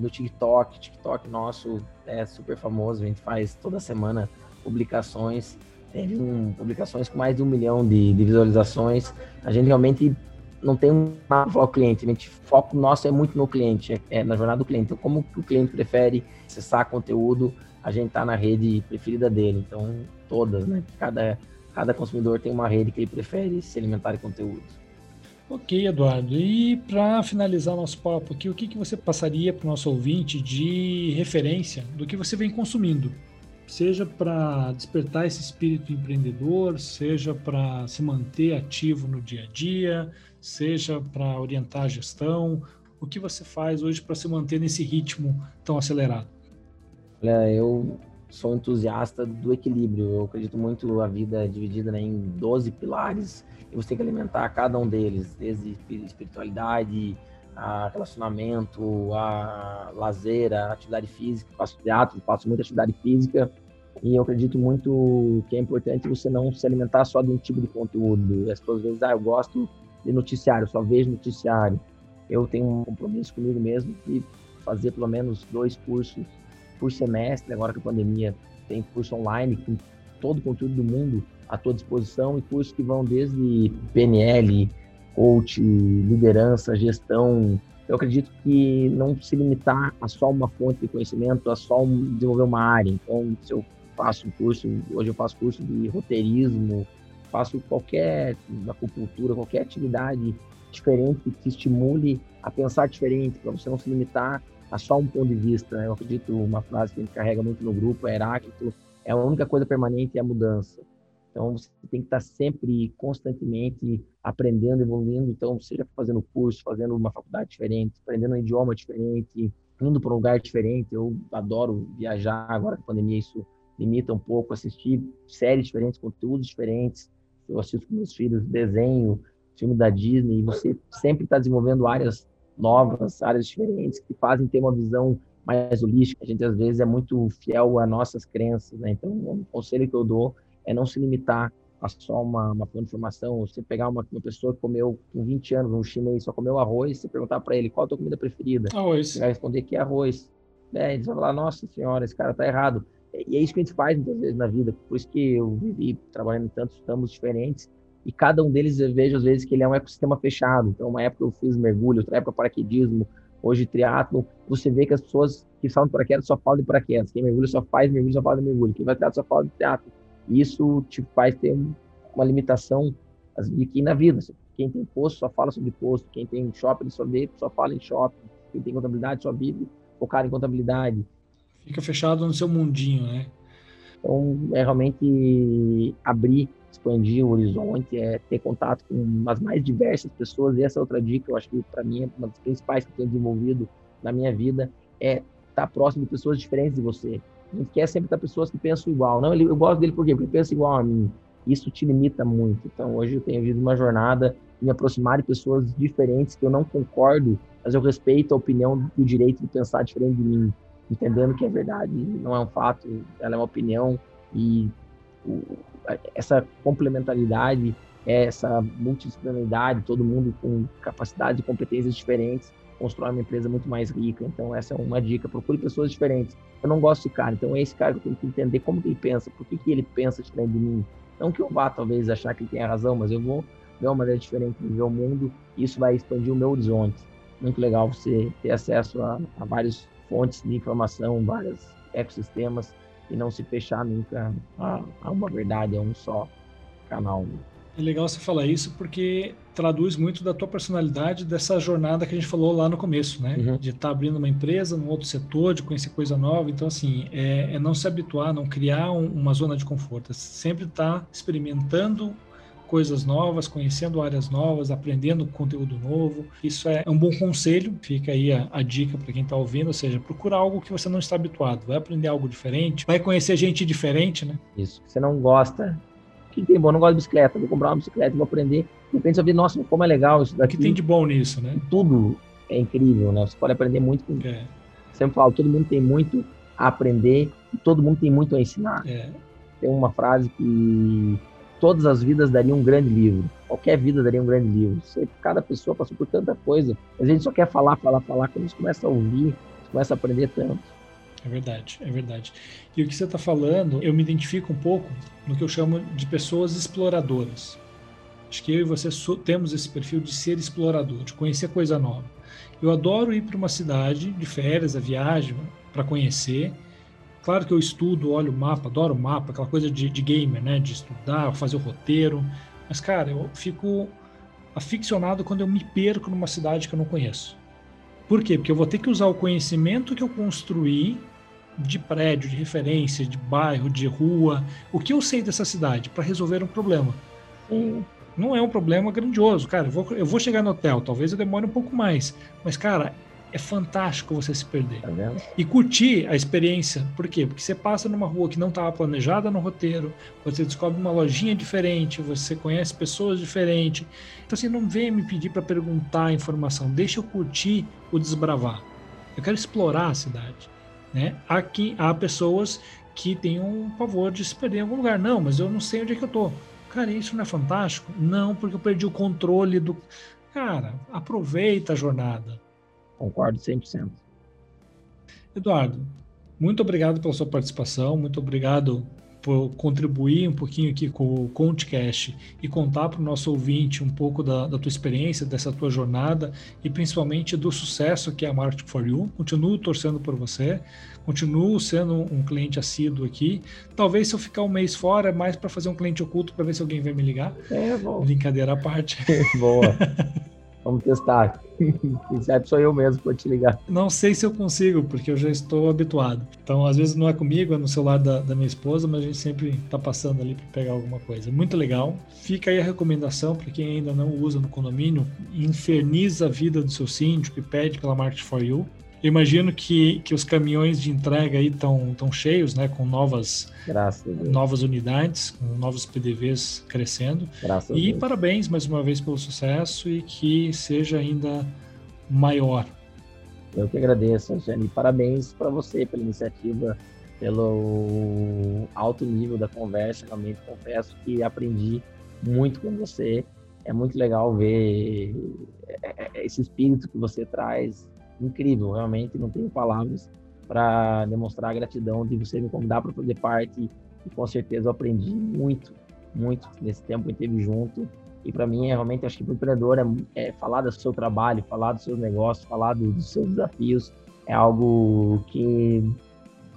no TikTok. TikTok nosso é super famoso, a gente faz toda semana publicações. Teve um, publicações com mais de um milhão de, de visualizações. A gente realmente não tem um foco cliente, a gente, foco nosso é muito no cliente, é, é na jornada do cliente. Então, como o cliente prefere acessar conteúdo, a gente está na rede preferida dele. Então, todas, né? Cada, cada consumidor tem uma rede que ele prefere se alimentar de conteúdo. Ok, Eduardo. E para finalizar nosso papo aqui, o que, que você passaria para o nosso ouvinte de referência do que você vem consumindo? Seja para despertar esse espírito empreendedor, seja para se manter ativo no dia a dia, seja para orientar a gestão. O que você faz hoje para se manter nesse ritmo tão acelerado? Olha, eu sou entusiasta do equilíbrio. Eu acredito muito a vida dividida né, em 12 pilares e você tem que alimentar cada um deles, desde espiritualidade, a relacionamento, a lazer, a atividade física. faço teatro, faço muita atividade física e eu acredito muito que é importante você não se alimentar só de um tipo de conteúdo. As pessoas vezes, ah, eu gosto de noticiário, só vejo noticiário. Eu tenho um compromisso comigo mesmo de fazer pelo menos dois cursos por semestre, agora que a pandemia tem curso online com todo o conteúdo do mundo à tua disposição e cursos que vão desde PNL, coach, liderança, gestão. Eu acredito que não se limitar a só uma fonte de conhecimento, a só desenvolver uma área. Então, se eu faço um curso, hoje eu faço curso de roteirismo, faço qualquer acupuntura, qualquer atividade diferente que estimule a pensar diferente, para você não se limitar a só um ponto de vista. Eu acredito, uma frase que a gente carrega muito no grupo é Heráclito, é a única coisa permanente é a mudança. Então, você tem que estar sempre, constantemente aprendendo, evoluindo. Então, seja fazendo curso, fazendo uma faculdade diferente, aprendendo um idioma diferente, indo para um lugar diferente. Eu adoro viajar, agora com a pandemia isso limita um pouco, assistir séries diferentes, conteúdos diferentes. Eu assisto com meus filhos desenho, filme da Disney, e você sempre está desenvolvendo áreas novas, áreas diferentes, que fazem ter uma visão mais holística. A gente, às vezes, é muito fiel às nossas crenças, né? Então, o conselho que eu dou é não se limitar a só uma, uma plano de formação. Você pegar uma, uma pessoa que comeu com 20 anos, um chinês, só comeu arroz, você perguntar para ele qual a tua comida preferida. Arroz. Você vai responder que é arroz. É, ele vai falar, nossa senhora, esse cara tá errado. E é isso que a gente faz muitas vezes na vida. Por isso que eu vivi trabalhando em tantos campos diferentes e cada um deles eu vejo às vezes que ele é um ecossistema fechado. Então, uma época eu fiz mergulho, outra época paraquedismo, hoje triatlo. Você vê que as pessoas que falam de paraquedas só falam de paraquedas. Quem mergulha só faz mergulho, só fala de mergulho. Quem vai triatlo só fala de triatlo. E isso te faz ter uma limitação aqui na vida. Quem tem posto só fala sobre posto. Quem tem shopping só vê, só fala em shopping. Quem tem contabilidade só vive focado em contabilidade. Fica fechado no seu mundinho, né? Então, é realmente abrir, expandir o horizonte, é ter contato com as mais diversas pessoas. E essa é outra dica, eu acho que para mim é uma das principais que eu tenho desenvolvido na minha vida, é estar próximo de pessoas diferentes de você. A gente quer sempre estar pessoas que pensam igual. Não, eu gosto dele por quê? Porque ele pensa igual a mim. Isso te limita muito. Então, hoje eu tenho vivido uma jornada de me aproximar de pessoas diferentes que eu não concordo, mas eu respeito a opinião e o direito de pensar diferente de mim entendendo que é verdade, não é um fato, ela é uma opinião e essa complementaridade, essa multidisciplinaridade, todo mundo com capacidades e competências diferentes, constrói uma empresa muito mais rica. Então, essa é uma dica. Procure pessoas diferentes. Eu não gosto de cara, então é esse cara que eu tenho que entender como que ele pensa, por que, que ele pensa diferente de mim. Não que eu vá, talvez, achar que ele tem razão, mas eu vou ver uma maneira diferente de ver o mundo e isso vai expandir o meu horizonte. Muito legal você ter acesso a, a vários fontes de informação, vários ecossistemas e não se fechar nunca a, a uma verdade, a um só canal. É legal você falar isso porque traduz muito da tua personalidade dessa jornada que a gente falou lá no começo, né? Uhum. De estar tá abrindo uma empresa num outro setor, de conhecer coisa nova. Então, assim, é, é não se habituar, não criar um, uma zona de conforto. É sempre estar tá experimentando coisas novas, conhecendo áreas novas, aprendendo conteúdo novo. Isso é um bom conselho, fica aí a, a dica para quem está ouvindo, ou seja, procura algo que você não está habituado, vai aprender algo diferente, vai conhecer gente diferente, né? Isso. Você não gosta, que tem bom? Não gosto de bicicleta, vou comprar uma bicicleta, vou aprender. De repente você vê, nossa, como é legal isso daqui. O que tem de bom nisso, né? Tudo é incrível, né? Você pode aprender muito com. É. Sempre falo, todo mundo tem muito a aprender e todo mundo tem muito a ensinar. É. Tem uma frase que todas as vidas dariam um grande livro. Qualquer vida daria um grande livro. Cada pessoa passou por tanta coisa. A gente só quer falar, falar, falar. Quando a gente começa a ouvir, começa a aprender tanto. É verdade, é verdade. E o que você está falando, eu me identifico um pouco no que eu chamo de pessoas exploradoras. Acho que eu e você temos esse perfil de ser explorador, de conhecer coisa nova. Eu adoro ir para uma cidade de férias, a viagem, para conhecer. Claro que eu estudo, olho o mapa, adoro o mapa, aquela coisa de, de gamer, né? De estudar, fazer o roteiro. Mas, cara, eu fico aficionado quando eu me perco numa cidade que eu não conheço. Por quê? Porque eu vou ter que usar o conhecimento que eu construí de prédio, de referência, de bairro, de rua, o que eu sei dessa cidade para resolver um problema. Sim. Não é um problema grandioso, cara. Eu vou, eu vou chegar no hotel, talvez eu demore um pouco mais, mas cara, é fantástico você se perder. Tá e curtir a experiência. Por quê? Porque você passa numa rua que não estava planejada no roteiro, você descobre uma lojinha diferente, você conhece pessoas diferentes. Então, assim, não venha me pedir para perguntar a informação, deixa eu curtir o desbravar. Eu quero explorar a cidade. Né? Aqui há pessoas que têm um pavor de se perder em algum lugar. Não, mas eu não sei onde é que eu tô. Cara, isso não é fantástico? Não, porque eu perdi o controle do. Cara, aproveita a jornada. Concordo 100%. Eduardo, muito obrigado pela sua participação, muito obrigado por contribuir um pouquinho aqui com o Contcast e contar para o nosso ouvinte um pouco da, da, tua experiência, dessa tua jornada e principalmente do sucesso que é a Marketing for You. Continuo torcendo por você, continuo sendo um cliente assíduo aqui. Talvez se eu ficar um mês fora, é mais para fazer um cliente oculto para ver se alguém vai me ligar. É, bom. Brincadeira à parte. Boa. Vamos testar. Quem sabe sou eu mesmo para te ligar. Não sei se eu consigo, porque eu já estou habituado. Então, às vezes não é comigo, é no celular da, da minha esposa, mas a gente sempre está passando ali para pegar alguma coisa. Muito legal. Fica aí a recomendação para quem ainda não usa no condomínio, inferniza a vida do seu síndico e pede pela Market for You. Eu imagino que, que os caminhões de entrega aí estão tão cheios, né? Com novas, novas unidades, com novos PDVs crescendo. Graças e parabéns mais uma vez pelo sucesso e que seja ainda maior. Eu que agradeço, Jane. Parabéns para você pela iniciativa, pelo alto nível da conversa. Realmente confesso que aprendi muito com você. É muito legal ver é, é, esse espírito que você traz incrível, realmente não tenho palavras para demonstrar a gratidão de você me convidar para fazer parte e com certeza eu aprendi muito, muito nesse tempo que esteve junto e para mim é realmente acho que o empreendedor é, é, falar do seu trabalho, falar dos seus negócios, falar do, dos seus desafios é algo que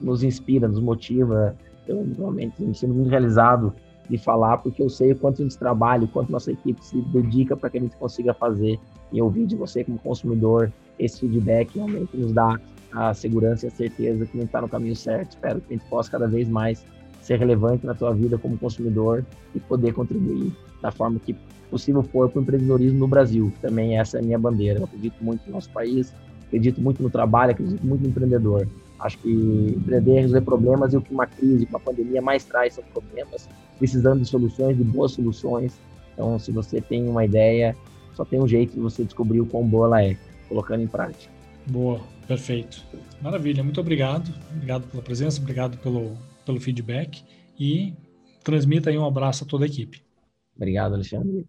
nos inspira, nos motiva. Eu realmente me sinto muito realizado de falar porque eu sei o quanto a gente trabalha, o quanto nossa equipe se dedica para que a gente consiga fazer e ouvir de você como consumidor esse feedback realmente nos dá a segurança e a certeza que a gente está no caminho certo. Espero que a gente possa cada vez mais ser relevante na tua vida como consumidor e poder contribuir da forma que possível for para o empreendedorismo no Brasil. Também essa é a minha bandeira. Eu acredito muito no nosso país, acredito muito no trabalho, acredito muito no empreendedor. Acho que empreender é resolver problemas e o que uma crise, uma pandemia mais traz são problemas, precisando de soluções, de boas soluções. Então, se você tem uma ideia, só tem um jeito de você descobrir o quão boa ela é colocando em prática. Boa, perfeito. Maravilha, muito obrigado. Obrigado pela presença, obrigado pelo, pelo feedback e transmita aí um abraço a toda a equipe. Obrigado, Alexandre.